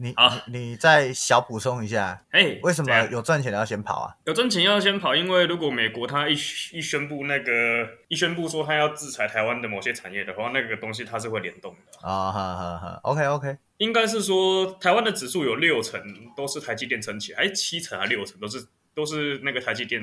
你啊，你再小补充一下。哎，为什么有赚钱的要先跑啊？有赚钱要先跑，因为如果美国他一一宣布那个一宣布说他要制裁台湾的某些产业的话，那个东西它是会联动的。啊，哈哈哈，OK OK。应该是说，台湾的指数有六成都是台积电撑起来，还七成还六成都是都是那个台积电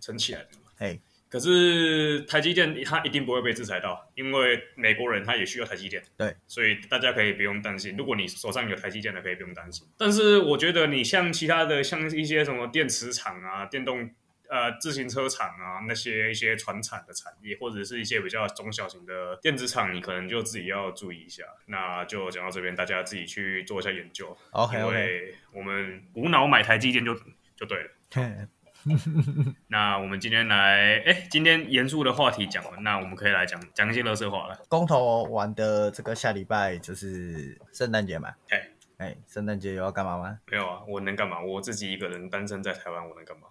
撑起来的。嘛。哎，可是台积电它一定不会被制裁到，因为美国人他也需要台积电。对，所以大家可以不用担心。如果你手上有台积电的，可以不用担心。但是我觉得你像其他的，像一些什么电池厂啊、电动。呃，自行车厂啊，那些一些传产的产业，或者是一些比较中小型的电子厂，你可能就自己要注意一下。那就讲到这边，大家自己去做一下研究。OK，因为我们无脑买台积电就就对了。<laughs> 那我们今天来，哎，今天严肃的话题讲完，那我们可以来讲讲一些乐色话了。公投玩的这个下礼拜就是圣诞节嘛？哎哎，圣诞节有要干嘛吗？没有啊，我能干嘛？我自己一个人单身在台湾，我能干嘛？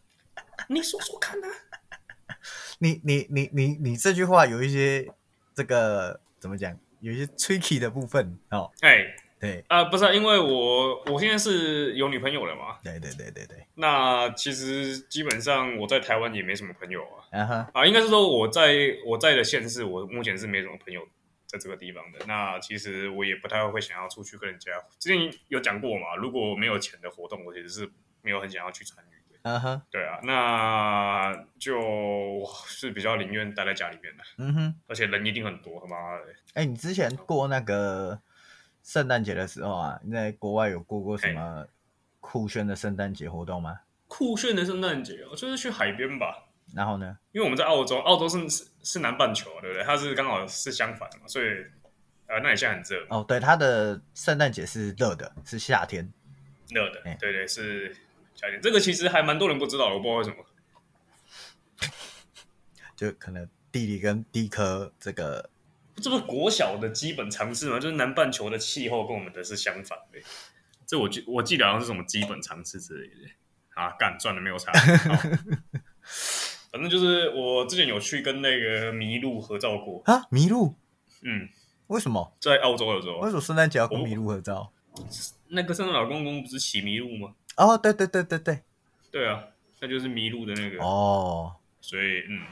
<laughs> 你说说看啊！你你你你你这句话有一些这个怎么讲？有一些 tricky 的部分哦。哎、欸，对啊、呃，不是、啊，因为我我现在是有女朋友了嘛。对对对对对。那其实基本上我在台湾也没什么朋友啊。啊哈。啊，应该是说我在我在的县市，我目前是没什么朋友在这个地方的。那其实我也不太会想要出去跟人家。之前有讲过嘛，如果没有钱的活动，我其实是没有很想要去参与。嗯哼，对啊，那就是比较宁愿待在家里面的。嗯哼，而且人一定很多，他妈的。哎，你之前过那个圣诞节的时候啊，你在国外有过过什么酷炫的圣诞节活动吗？酷炫的圣诞节哦，就是去海边吧。然后呢？因为我们在澳洲，澳洲是是是南半球，对不对？它是刚好是相反的嘛，所以呃，那里现在很热。哦，对，它的圣诞节是热的，是夏天，热的。欸、对对，是夏天。这个其实还蛮多人不知道，我不知道为什么。<laughs> 就可能地理跟地科这个，这不是国小的基本常识吗？就是南半球的气候跟我们的是相反的。这我记我记得好像是什么基本常识之类的。啊，干赚了没有差。<laughs> 反正就是我之前有去跟那个麋鹿合照过啊，麋鹿，嗯，为什么在澳洲有时候？为什么圣诞节要跟麋鹿合照？那个圣诞老公公不是骑麋鹿吗？哦，对对对对对，对啊，那就是麋鹿的那个哦，所以嗯，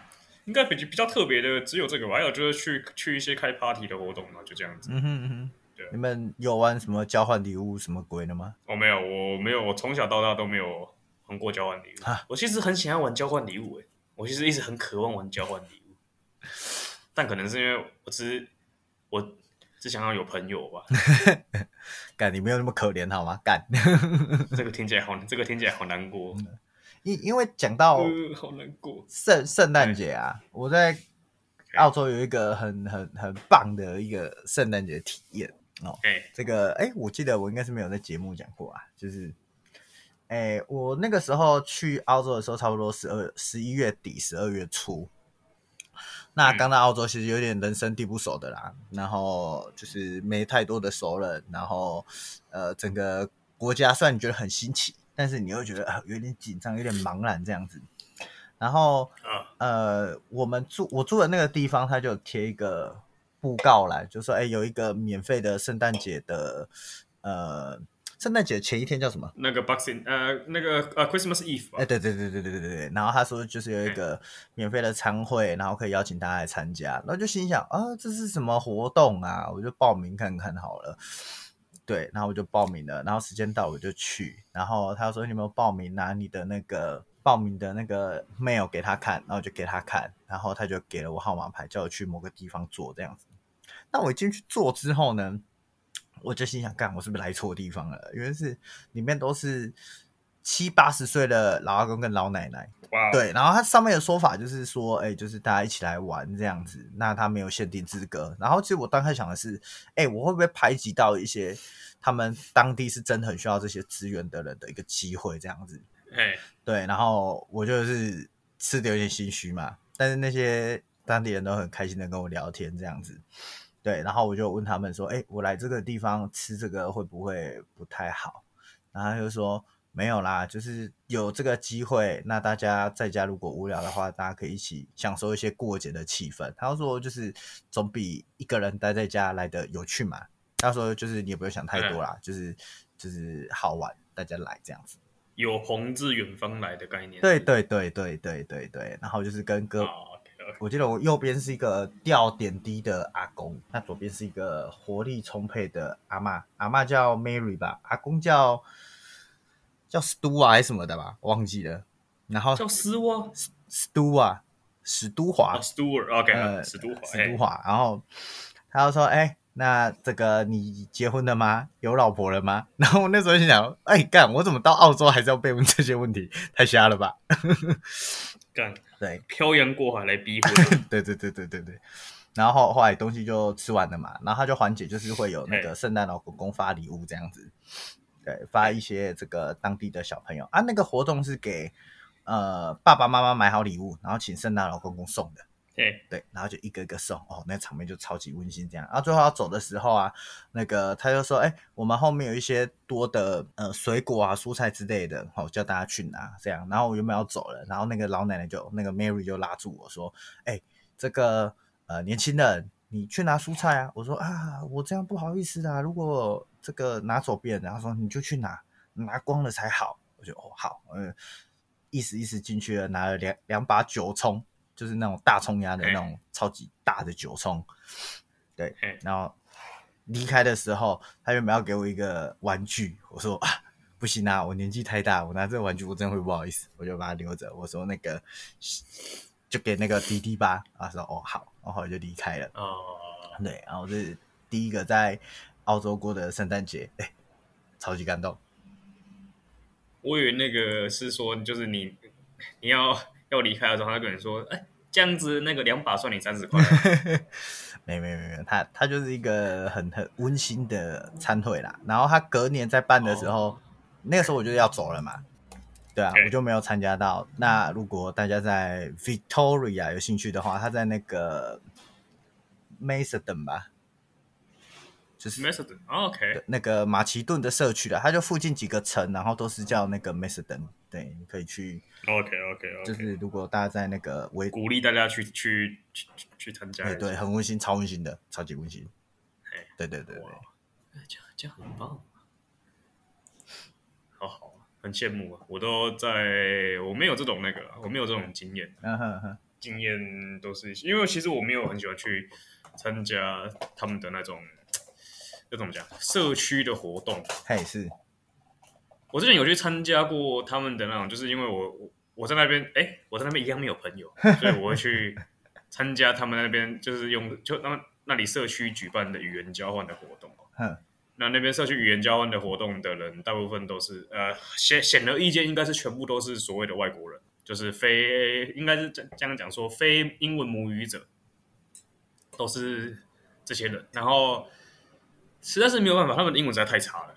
应该比比较特别的只有这个吧，还有就是去去一些开 party 的活动嘛，就这样子。嗯哼嗯哼，对，你们有玩什么交换礼物什么鬼的吗？我、哦、没有，我没有，我从小到大都没有玩过交换礼物。哈我其实很喜欢玩交换礼物诶。我其实一直很渴望玩交换礼物，但可能是因为我只是我只想要有朋友吧。<laughs> 干，你没有那么可怜好吗？干，这个听起来好，这个听起来好难过。因因为讲到好难过圣圣诞节啊，我在澳洲有一个很很很棒的一个圣诞节体验哦。这个哎，我记得我应该是没有在节目讲过啊，就是。哎，我那个时候去澳洲的时候，差不多十二、十一月底、十二月初。那刚到澳洲，其实有点人生地不熟的啦，然后就是没太多的熟人，然后呃，整个国家虽然你觉得很新奇，但是你又觉得啊有点紧张，有点茫然这样子。然后呃，我们住我住的那个地方，他就贴一个布告来，就说哎，有一个免费的圣诞节的呃。圣诞节前一天叫什么？那个 Boxing，呃，那个呃，Christmas Eve。哎，对对对对对对对。然后他说就是有一个免费的餐会，然后可以邀请大家来参加。然后就心想啊，这是什么活动啊？我就报名看看好了。对，然后我就报名了。然后时间到我就去。然后他说你有没有报名？拿你的那个报名的那个 mail 给他看。然后就给他看。然后他就给了我号码牌，叫我去某个地方坐这样子。那我进去坐之后呢？我就心想，干，我是不是来错地方了？因为是里面都是七八十岁的老阿公跟老奶奶。Wow. 对，然后他上面的说法就是说，哎、欸，就是大家一起来玩这样子，那他没有限定资格。然后其实我当时想的是，哎、欸，我会不会排挤到一些他们当地是真的很需要这些资源的人的一个机会这样子？哎，Hey. 对，然后我就是吃的有点心虚嘛，但是那些当地人都很开心的跟我聊天这样子。对，然后我就问他们说：“哎，我来这个地方吃这个会不会不太好？”然后他就说：“没有啦，就是有这个机会，那大家在家如果无聊的话，大家可以一起享受一些过节的气氛。”他说：“就是总比一个人待在家来的有趣嘛。”他说：“就是你也不用想太多啦，嗯、就是就是好玩，大家来这样子，有朋自远方来的概念。”对对对对对对对，然后就是跟哥。哦我记得我右边是一个吊点滴的阿公，那左边是一个活力充沛的阿嬷，阿嬷叫 Mary 吧，阿公叫叫 Stu 啊还是什么的吧，忘记了。然后叫斯沃，Stu 啊，史都华，Stu，OK，呃，史都华，史都华。然后他就说：“哎、欸，那这个你结婚了吗？有老婆了吗？” <laughs> 然后我那时候就想：“哎、欸，干，我怎么到澳洲还是要被问这些问题？<laughs> 太瞎了吧！” <laughs> 干。对，漂洋过海来逼婚。对对对对对对，然后后来东西就吃完了嘛，然后他就缓解，就是会有那个圣诞老公公发礼物这样子，对，发一些这个当地的小朋友啊，那个活动是给呃爸爸妈妈买好礼物，然后请圣诞老公公送的。对对，然后就一个一个送哦，那场面就超级温馨这样。然后最后要走的时候啊，那个他就说：“哎，我们后面有一些多的呃水果啊、蔬菜之类的，好、哦、叫大家去拿。”这样，然后我原本要走了，然后那个老奶奶就那个 Mary 就拉住我说：“哎，这个呃年轻人，你去拿蔬菜啊。”我说：“啊，我这样不好意思啊，如果这个拿走变，然后说你就去拿，拿光了才好。”我就哦好，嗯，意思意思进去了，拿了两两把九葱。就是那种大葱鸭的那种超级大的九葱，对，然后离开的时候，他原本要给我一个玩具，我说啊，不行啊，我年纪太大，我拿这个玩具我真的会不好。意思，我就把它留着。我说那个就给那个弟弟吧，他说哦好，然后后来就离开了。哦，对，然后这是第一个在澳洲过的圣诞节，<laughs> 哎，超级感动。我以为那个是说，就是你你要要离开的时候，他跟你说，哎，这样子那个两把算你三十块。<laughs> 没没没没，他他就是一个很很温馨的餐会啦。然后他隔年在办的时候，哦、那个时候我就要走了嘛。对啊，我就没有参加到。那如果大家在 Victoria 有兴趣的话，他在那个 Macedon 吧，就是 Macedon，OK，那个马其顿的社区的，它就附近几个城，然后都是叫那个 Macedon。对，你可以去。OK，OK，OK，就是如果大家在那个维，鼓励大家去去去去参加。对对，很温馨，超温馨的，超级温馨。对对对对，这样这样很棒。好好。很羡慕啊！我都在，我没有这种那个，我没有这种经验。经验都是因为其实我没有很喜欢去参加他们的那种，要怎么讲，社区的活动。嘿，是。我之前有去参加过他们的那种，就是因为我我在那边，哎、欸，我在那边一样没有朋友，所以我会去参加他们那边，就是用就那那里社区举办的语言交换的活动。哼。那那边社区语言交换的活动的人，大部分都是呃显显而易见，应该是全部都是所谓的外国人，就是非应该是这这样讲说非英文母语者，都是这些人。然后实在是没有办法，他们的英文实在太差了，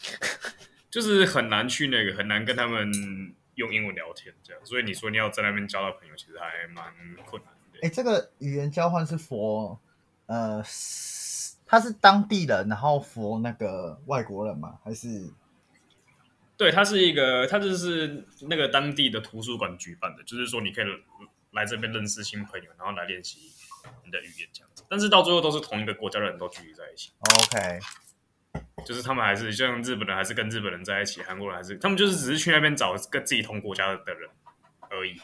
<laughs> 就是很难去那个很难跟他们用英文聊天这样。所以你说你要在那边交到朋友，其实还蛮困难的。哎，这个语言交换是 for 呃。他是当地人，然后佛那个外国人吗？还是？对，他是一个，他就是那个当地的图书馆举办的，就是说你可以来这边认识新朋友，然后来练习你的语言这样子。但是到最后都是同一个国家的人都聚集在一起。OK，就是他们还是像日本人，还是跟日本人在一起；韩国人还是他们就是只是去那边找跟自己同国家的人而已。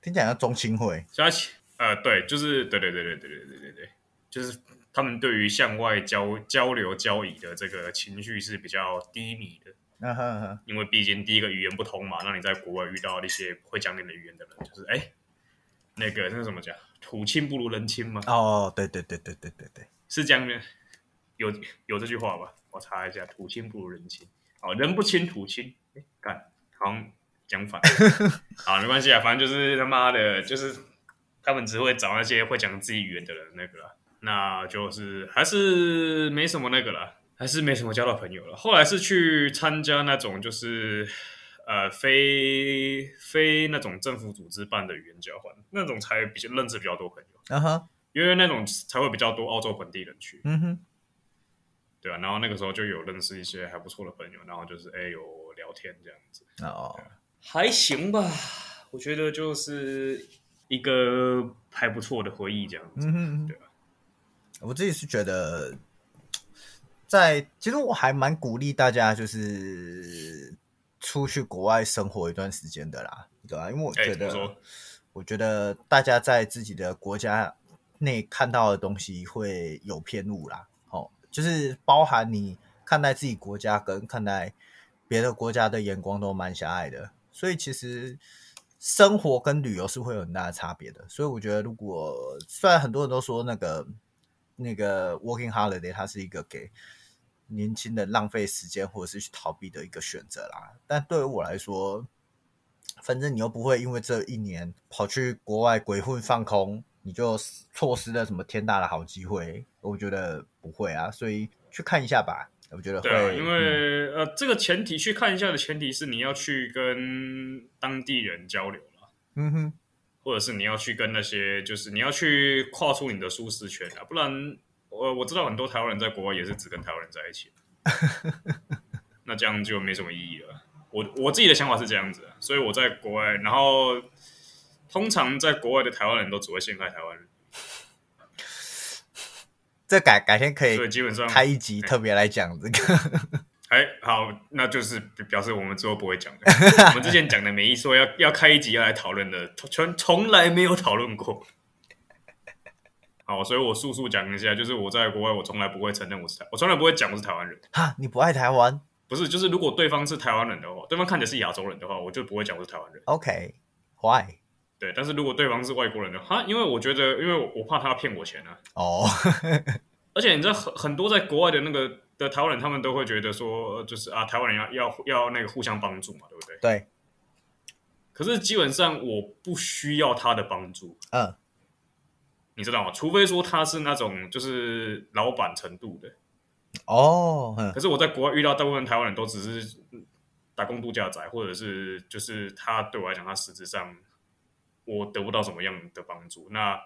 听起来像中青会。加起呃，对，就是对对对对对对对对对，就是。他们对于向外交交流交易的这个情绪是比较低迷的，啊哈哈，因为毕竟第一个语言不通嘛，那你在国外遇到那些会讲你的语言的人，就是哎，那个那怎么讲，土亲不如人亲吗？哦，对对对对对对对，是这样的，有有这句话吧？我查一下，土亲不如人亲，哦，人不亲土亲，哎，看，好像讲反，<laughs> 好，没关系啊，反正就是他妈的，就是他们只会找那些会讲自己语言的人那个了。那就是还是没什么那个了，还是没什么交到朋友了。后来是去参加那种就是呃非非那种政府组织办的语言交换，那种才比较认识比较多朋友。啊哈，因为那种才会比较多澳洲本地人去。嗯哼，对啊，然后那个时候就有认识一些还不错的朋友，然后就是哎有聊天这样子。哦，还行吧，我觉得就是一个还不错的回忆这样子。嗯哼，对啊。我自己是觉得，在其实我还蛮鼓励大家，就是出去国外生活一段时间的啦，对吧？因为我觉得，欸、我觉得大家在自己的国家内看到的东西会有偏误啦。哦，就是包含你看待自己国家跟看待别的国家的眼光都蛮狭隘的，所以其实生活跟旅游是会有很大的差别的。所以我觉得，如果虽然很多人都说那个。那个 working holiday 它是一个给年轻人浪费时间或者是去逃避的一个选择啦。但对于我来说，反正你又不会因为这一年跑去国外鬼混放空，你就错失了什么天大的好机会。我觉得不会啊，所以去看一下吧。我觉得会，对啊，因为、嗯、呃，这个前提去看一下的前提是你要去跟当地人交流了。嗯哼。或者是你要去跟那些，就是你要去跨出你的舒适圈啊，不然我我知道很多台湾人在国外也是只跟台湾人在一起，<laughs> 那这样就没什么意义了。我我自己的想法是这样子，所以我在国外，然后通常在国外的台湾人都只会陷害台湾人。<laughs> 这改改天可以，对，基本上开一集特别来讲这个。<laughs> 哎，好，那就是表示我们之后不会讲的。我们之前讲的每一说要要开一集要来讨论的，从从来没有讨论过。好，所以我速速讲一下，就是我在国外，我从来不会承认我是台，我从来不会讲我是台湾人。哈，你不爱台湾？不是，就是如果对方是台湾人的话，对方看起来是亚洲人的话，我就不会讲我是台湾人。OK，Why？对，但是如果对方是外国人的话，因为我觉得，因为我怕他骗我钱啊。哦。<laughs> 而且你知道很很多在国外的那个的台湾人，他们都会觉得说，就是啊，台湾人要要要那个互相帮助嘛，对不对？对。可是基本上我不需要他的帮助，嗯，你知道吗？除非说他是那种就是老板程度的，哦，嗯、可是我在国外遇到大部分台湾人都只是打工度假仔，或者是就是他对我来讲，他实质上我得不到什么样的帮助。那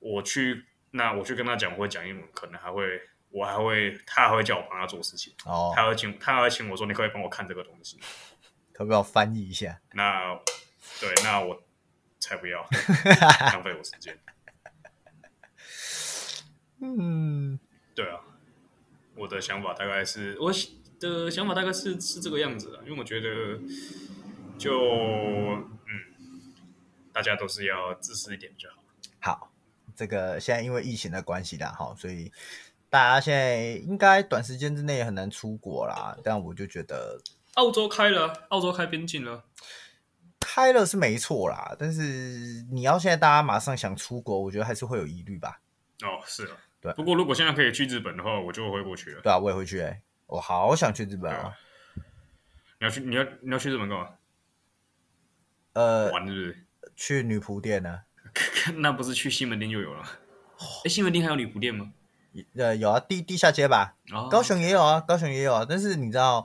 我去，那我去跟他讲，我会讲英文，可能还会，我还会，他还会叫我帮他做事情，哦，他会请，他还会请我说，你可以帮我看这个东西。可不可以翻译一下？那对，那我才不要 <laughs> 浪费我时间。嗯，对啊，我的想法大概是，我的想法大概是是这个样子的，因为我觉得就嗯，大家都是要自私一点比较好。好，这个现在因为疫情的关系啦，哈，所以大家现在应该短时间之内也很难出国啦。但我就觉得。澳洲开了，澳洲开边境了，开了是没错啦，但是你要现在大家马上想出国，我觉得还是会有疑虑吧。哦，是啊，对。不过如果现在可以去日本的话，我就会过去了。对啊，我也会去哎、欸，我好想去日本啊！你要去，你要你要去日本干嘛？呃，玩是不是？去女仆店呢？<laughs> 那不是去西门町就有了？哎，西门町还有女仆店吗？呃，有啊，地地下街吧。哦。高雄也有啊，高雄也有啊，但是你知道。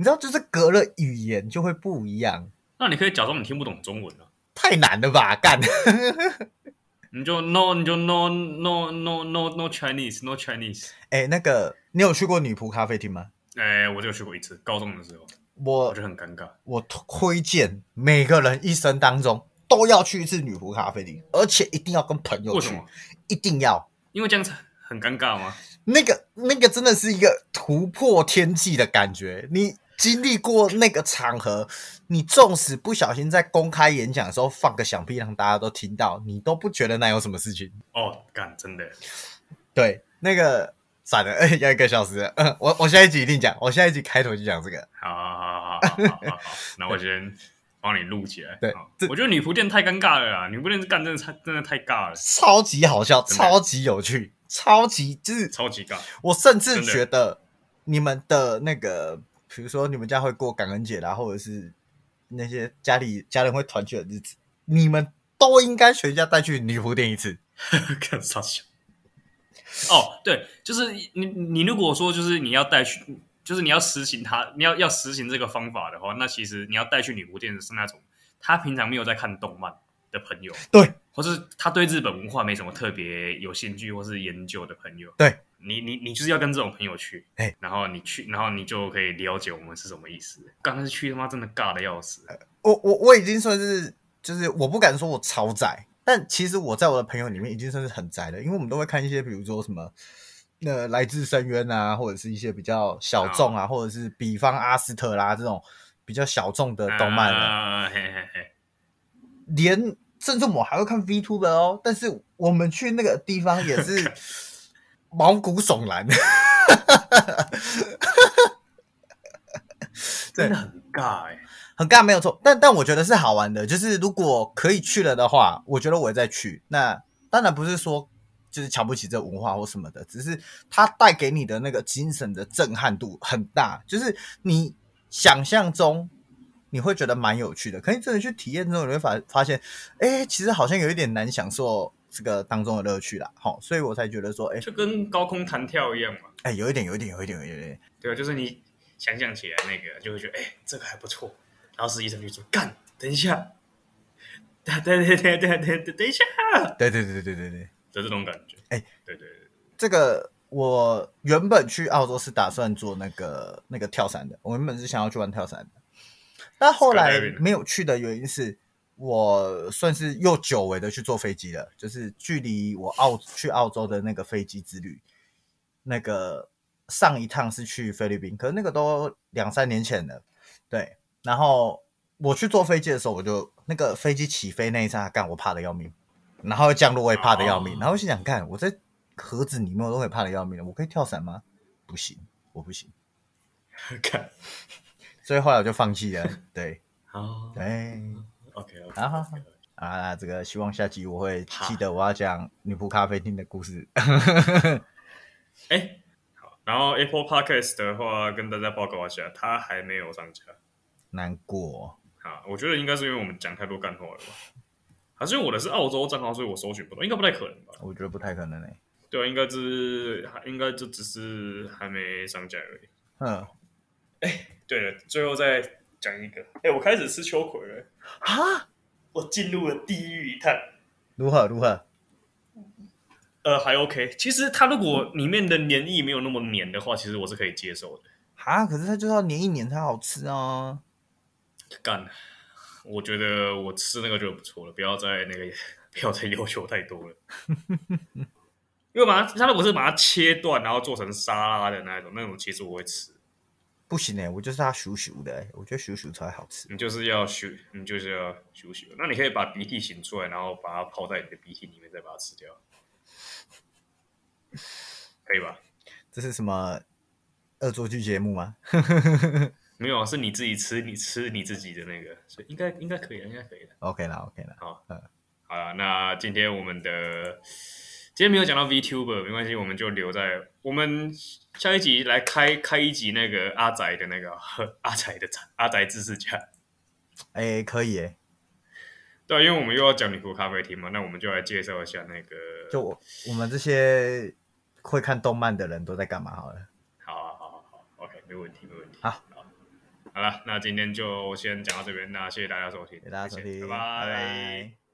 你知道，就是隔了语言就会不一样。那你可以假装你听不懂中文了。太难了吧，干！<laughs> 你就 no，你就 no no no no no Chinese no Chinese。哎，那个，你有去过女仆咖啡厅吗？哎，我就去过一次，高中的时候。我我觉得很尴尬。我推荐每个人一生当中都要去一次女仆咖啡厅，而且一定要跟朋友去。为什么？一定要。因为这样子很尴尬吗？那个那个真的是一个突破天际的感觉，你。经历过那个场合，你纵使不小心在公开演讲的时候放个响屁让大家都听到，你都不觉得那有什么事情哦？干，真的？对，那个算了，要一个小时了，嗯，我我下一集一定讲，我下一集开头就讲这个。好好好好好好好，那我先帮你录起来。对，我觉得女仆店太尴尬了啦，女仆店干真的太真的太尬了，超级好笑，超级有趣，超级就是超级尬。我甚至觉得你们的那个。比如说你们家会过感恩节啦，或者是那些家里家人会团聚的日子，你们都应该全家带去女仆店一次。<laughs> 看啥笑？哦，对，就是你你如果说就是你要带去，就是你要实行它，你要要实行这个方法的话，那其实你要带去女仆店的是那种他平常没有在看动漫的朋友，对，或是他对日本文化没什么特别有兴趣或是研究的朋友，对。你你你就是要跟这种朋友去，哎、欸，然后你去，然后你就可以了解我们是什么意思。刚才去他妈真的尬的要死。我我我已经算是，就是我不敢说我超宅，但其实我在我的朋友里面已经算是很宅了，因为我们都会看一些，比如说什么，那个、来自深渊啊，或者是一些比较小众啊，或者是比方阿斯特拉这种比较小众的动漫了、啊。嘿嘿嘿，连甚至我还会看 VTuber 哦，但是我们去那个地方也是。<laughs> 毛骨悚然，<laughs> 真的很尬哎、欸，很尬没有错，但但我觉得是好玩的，就是如果可以去了的话，我觉得我也再去。那当然不是说就是瞧不起这文化或什么的，只是它带给你的那个精神的震撼度很大，就是你想象中你会觉得蛮有趣的，可是真的去体验之后，你会发发现，哎，其实好像有一点难享受。这个当中的乐趣啦，好，所以我才觉得说，哎，就跟高空弹跳一样嘛，哎，有一点，有一点，有一点，有一点，对啊，就是你想象起来那个，就会觉得，哎，这个还不错，然后实际上就说，干，等一下，<laughs> 对对对对对对，等一下，对对对对对对。对，就这种感觉，哎，对对对，这个我原本去澳洲是打算做那个那个跳伞的，我原本是想要去玩跳伞的，但后来没有去的原因是。我算是又久违的去坐飞机了，就是距离我澳去澳洲的那个飞机之旅，那个上一趟是去菲律宾，可是那个都两三年前了。对，然后我去坐飞机的时候，我就那个飞机起飞那一刹那，干我怕的要命，然后降落我也怕的要命，然后我心想，看我在盒子里面我都会怕的要命，我可以跳伞吗？不行，我不行。<laughs> 看，所以后来我就放弃了。对，好，对。OK，好好好啊，这个希望下集我会记得我要讲女仆咖啡厅的故事。哎，好，然后 Apple Podcast 的话，跟大家报告一下，它还没有上架，难过。好，我觉得应该是因为我们讲太多干货了吧？还是因为我的是澳洲账号，所以我搜寻不到，应该不太可能吧？我觉得不太可能诶、欸。对啊，应该只应该就只是还没上架而已。嗯，哎，对了，最后再讲一个，哎，我开始吃秋葵了啊！我进入了地狱一趟，如何如何？呃，还 OK。其实它如果里面的黏液没有那么黏的话，其实我是可以接受的。啊，可是它就要黏一黏才好吃啊！干，我觉得我吃那个就不错了，不要再那个，<laughs> 不要再要求太多了。<laughs> 因为把它，它如果是把它切断，然后做成沙拉的那种，那种其实我会吃。不行哎、欸，我就是它咻咻的，我觉得咻咻才好吃。你就是要咻，你就是要咻咻。那你可以把鼻涕擤出来，然后把它泡在你的鼻涕里面，再把它吃掉，可以吧？这是什么恶作剧节目吗？<laughs> 没有，是你自己吃，你吃你自己的那个，所以应该应该可以了，应该可以了。OK 了，OK 了。好，嗯，好了，那今天我们的。今天没有讲到 VTuber，没关系，我们就留在我们下一集来开开一集那个阿宅的那个 <laughs> 阿宅的阿宅知识家。哎、欸，可以哎。对，因为我们又要讲女仆咖啡厅嘛，那我们就来介绍一下那个。就我，我们这些会看动漫的人都在干嘛？好了。好啊，好好好，OK，没问题，没问题。好，好，好了，那今天就先讲到这边，那谢谢大家收听，谢谢大家收听，拜拜。拜拜。